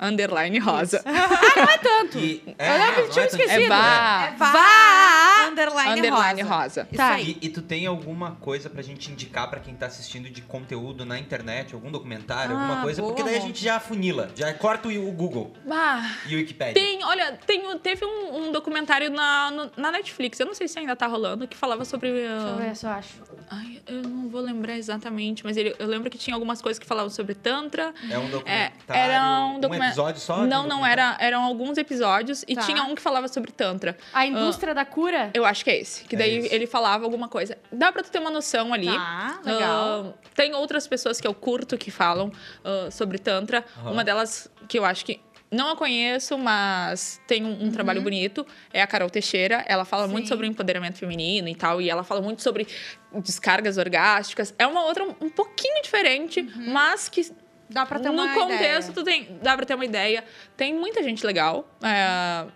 S4: underline rosa.
S2: Tanto.
S5: E,
S2: Eu lembro que tinha
S5: não é
S2: esquecido.
S4: É vá.
S1: É vá,
S2: Vá.
S1: underline,
S4: Underline
S1: rosa.
S4: rosa.
S1: Isso
S2: Tá.
S1: aí.
S5: E, e tu tem alguma coisa pra gente indicar pra quem tá assistindo de conteúdo na internet? Algum documentário,
S1: Ah,
S5: alguma coisa?
S1: boa,
S5: Porque daí a gente já afunila, já corta o, Google
S4: Ah,
S5: e o Wikipedia.
S4: tem, olha, tem, teve um, um documentário na, no- na Netflix, eu não sei se ainda tá rolando, que falava sobre. uh,
S2: Deixa eu ver se eu acho.
S4: Ai, eu não vou lembrar exatamente, mas ele, eu lembro que tinha algumas coisas que falavam sobre Tantra.
S5: É um
S4: É,
S5: documentário,
S4: era um, documento-
S5: episódio só?
S4: Não, não, era, eram alguns episódios e
S1: Tá.
S4: tinha um que falava sobre Tantra.
S2: A indústria da cura?
S4: Eu acho que é esse. Que
S5: É
S4: daí
S5: esse.
S4: ele falava alguma coisa. Dá pra tu ter uma noção ali.
S1: Tá, legal.
S4: Ah, tem outras pessoas que eu curto que falam ah, sobre Tantra.
S5: Aham.
S4: Uma delas que eu acho que. Não a conheço, mas tem um, um trabalho bonito. É a Carol Teixeira. Ela fala muito
S1: Sim.
S4: sobre o empoderamento feminino e tal. E ela fala muito sobre descargas orgásticas. É uma outra um pouquinho diferente, mas que
S1: Dá pra ter
S4: no
S1: uma
S4: contexto,
S1: ideia.
S4: tu tem, dá pra ter uma ideia. Tem muita gente legal. É,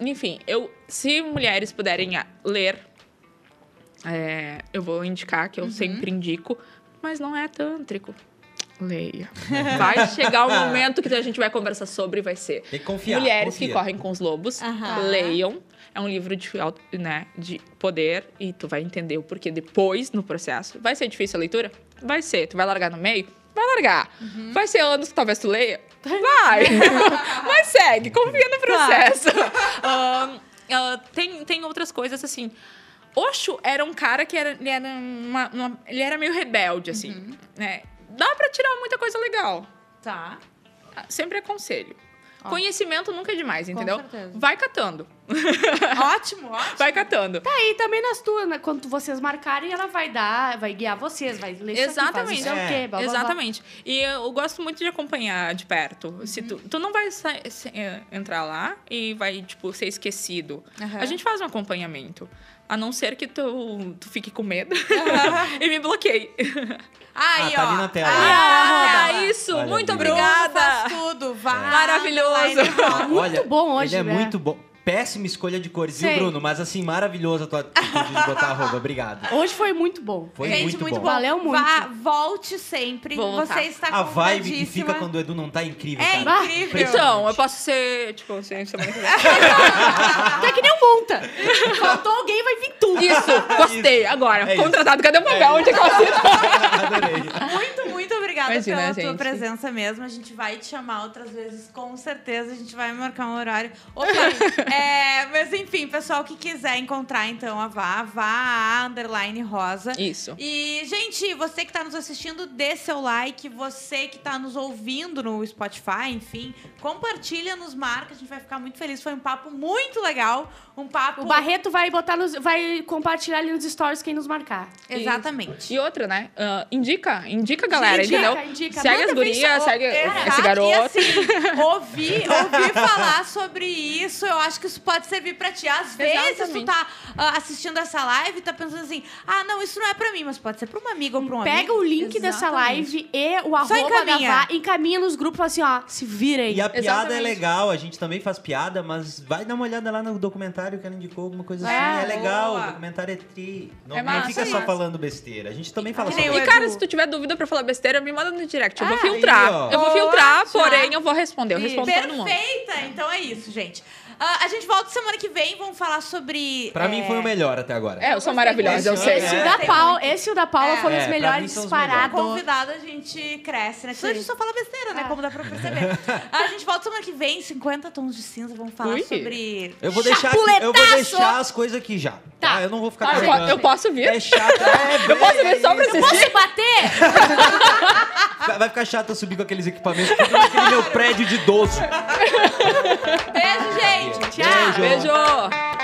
S4: enfim, eu, se mulheres puderem ler, é, eu vou indicar, que eu sempre indico, mas não é tântrico. Leia. Vai chegar o momento que a gente vai conversar sobre, vai ser
S5: Tem que confiar.
S4: Mulheres
S5: confia.
S4: que correm com os lobos.
S1: Aham.
S4: Leiam. É um livro de, né, de poder e tu vai entender o porquê depois no processo. Vai ser difícil a leitura? Vai ser. Tu vai largar no meio? Vai largar.
S1: Uhum.
S4: Vai ser anos que talvez tu leia? Vai. Mas segue, confia no processo. Ah, tem, tem outras coisas assim. Osho era um cara que era, ele era, uma- uma- ele era meio rebelde, assim.
S1: Uhum.
S4: Né? Dá pra tirar muita coisa legal.
S1: Tá.
S4: Sempre aconselho. Conhecimento nunca é demais, entendeu?
S1: certeza.
S4: Vai catando.
S1: Ótimo, ótimo.
S4: Vai catando.
S2: Tá aí também nas tuas, né? Quando vocês marcarem, ela vai dar, vai guiar vocês, vai ler isso aqui, faz
S4: Exatamente.
S2: o quê, blá, blá, blá.
S4: Exatamente. E eu gosto muito de acompanhar de perto. Se tu, tu não vai eh, entrar lá e vai, tipo, ser esquecido.
S1: Aham.
S4: A gente faz um acompanhamento. A não ser que tu, tu fique com medo e me bloqueie.
S1: Aí,
S3: Ah, tá
S1: ó.
S3: ali na tela.
S1: Ah,
S4: é isso.
S3: Olha
S4: muito
S3: ali.
S1: Bruno
S4: obrigada.
S1: faz tudo. Vai.
S4: Maravilhoso.
S2: Muito bom hoje,
S3: Ele é
S2: né?
S3: muito bom. Péssima escolha de cores, viu,
S2: Sei.
S3: Bruno? Mas assim, maravilhoso a tua atitude de botar arroba. Obrigado.
S2: Hoje foi muito bom.
S3: Foi
S1: Gente,
S3: muito,
S1: muito,
S3: bom.
S1: bom.
S2: Valeu muito.
S1: Vá, volte sempre.
S4: Vou voltar.
S1: Você está
S3: A vibe que fica quando o Edu não tá incrível,
S1: É
S3: cara.
S1: incrível.
S4: Então, eu posso ser, tipo, assim, semana que vem.
S2: Tá que nem um monta. Faltou alguém, vai vir tu.
S4: Isso, gostei. Agora,
S3: É isso.
S4: contratado. Cadê o papel? Onde é que eu assino?
S3: Adorei.
S1: Muito, muito obrigada
S4: Imagina,
S1: pela tua
S4: gente.
S1: presença mesmo. A gente vai te chamar outras vezes, com certeza. A gente vai marcar um horário. Ô, Fê, é, mas enfim, pessoal que quiser encontrar, então, a Vá, vá a underline rosa.
S4: Isso.
S1: E, gente, você que tá nos assistindo, dê seu like. Você que tá nos ouvindo no Spotify, enfim, compartilha, nos marca. A gente vai ficar muito feliz. Foi um papo muito legal. Um papo.
S2: O Barreto vai botar nos, vai compartilhar ali nos stories quem nos marcar.
S1: Exatamente.
S4: E outra, né? Ah, indica, indica galera,
S2: Indica,
S4: entendeu?
S2: indica.
S4: Segue
S2: Manda
S4: as gurias, segue
S1: Exato.
S4: esse garoto.
S1: E assim, ouvir, ouvir falar sobre isso, eu acho que isso pode servir pra ti. Às vezes tu
S4: Exatamente.
S1: tá ah, assistindo essa live e tá pensando assim: ah, não, isso não é pra mim, mas pode ser pra uma amiga ou pra um amigo.
S2: Pega o link dessa
S1: Exatamente.
S2: live e o arroba
S1: encaminha.
S2: da Vá, encaminha nos grupos assim, ó, se virem.
S3: E a piada é
S4: Exatamente.
S3: legal, a gente também faz piada, mas vai dar uma olhada lá no documentário que ela indicou, alguma coisa
S2: É,
S3: assim. É legal,
S1: boa.
S3: o documentário é tri. Não,
S4: É
S3: não
S4: massa,
S3: fica
S4: é
S3: só falando besteira. A gente também fala
S1: Que
S3: sobre
S4: E, cara, se tu tiver dúvida pra falar besteira, me manda no direct. Eu vou
S3: Ah,
S4: filtrar.
S3: aí,
S4: eu vou
S1: Boa,
S4: filtrar,
S1: já.
S4: porém eu vou responder. Eu respondo todo mundo.
S1: Perfeita! Então é isso, gente. Ah, a gente volta semana que vem, vamos falar sobre.
S3: Pra mim
S1: é,
S3: foi o melhor até agora.
S4: É, eu sou maravilhosa, eu sei.
S2: Esse e
S3: É.
S2: o da Paula, esse e o da Paula
S1: É.
S2: foram
S3: É,
S2: os melhores
S3: mim
S2: disparados.
S1: Convidado, a gente cresce, né? Senão a gente só fala besteira, né?
S2: É.
S1: Como dá pra perceber. a gente volta semana que vem, 50 tons de cinza, vamos falar
S4: Ui.
S1: sobre.
S3: Eu vou deixar, aqui- eu vou deixar as coisas aqui já. Tá.
S2: Tá.
S3: Eu não vou ficar
S4: Ah, eu, eu posso vir?
S3: É chato. É,
S4: Eu posso
S3: é,
S4: vir só pra
S3: é,
S4: assistir?
S2: Posso bater?
S3: Vai ficar chato eu subir com aqueles equipamentos tudo naquele meu prédio de 12.
S1: Beijo, gente!
S2: Tchau.
S3: Beijo.
S4: Beijo!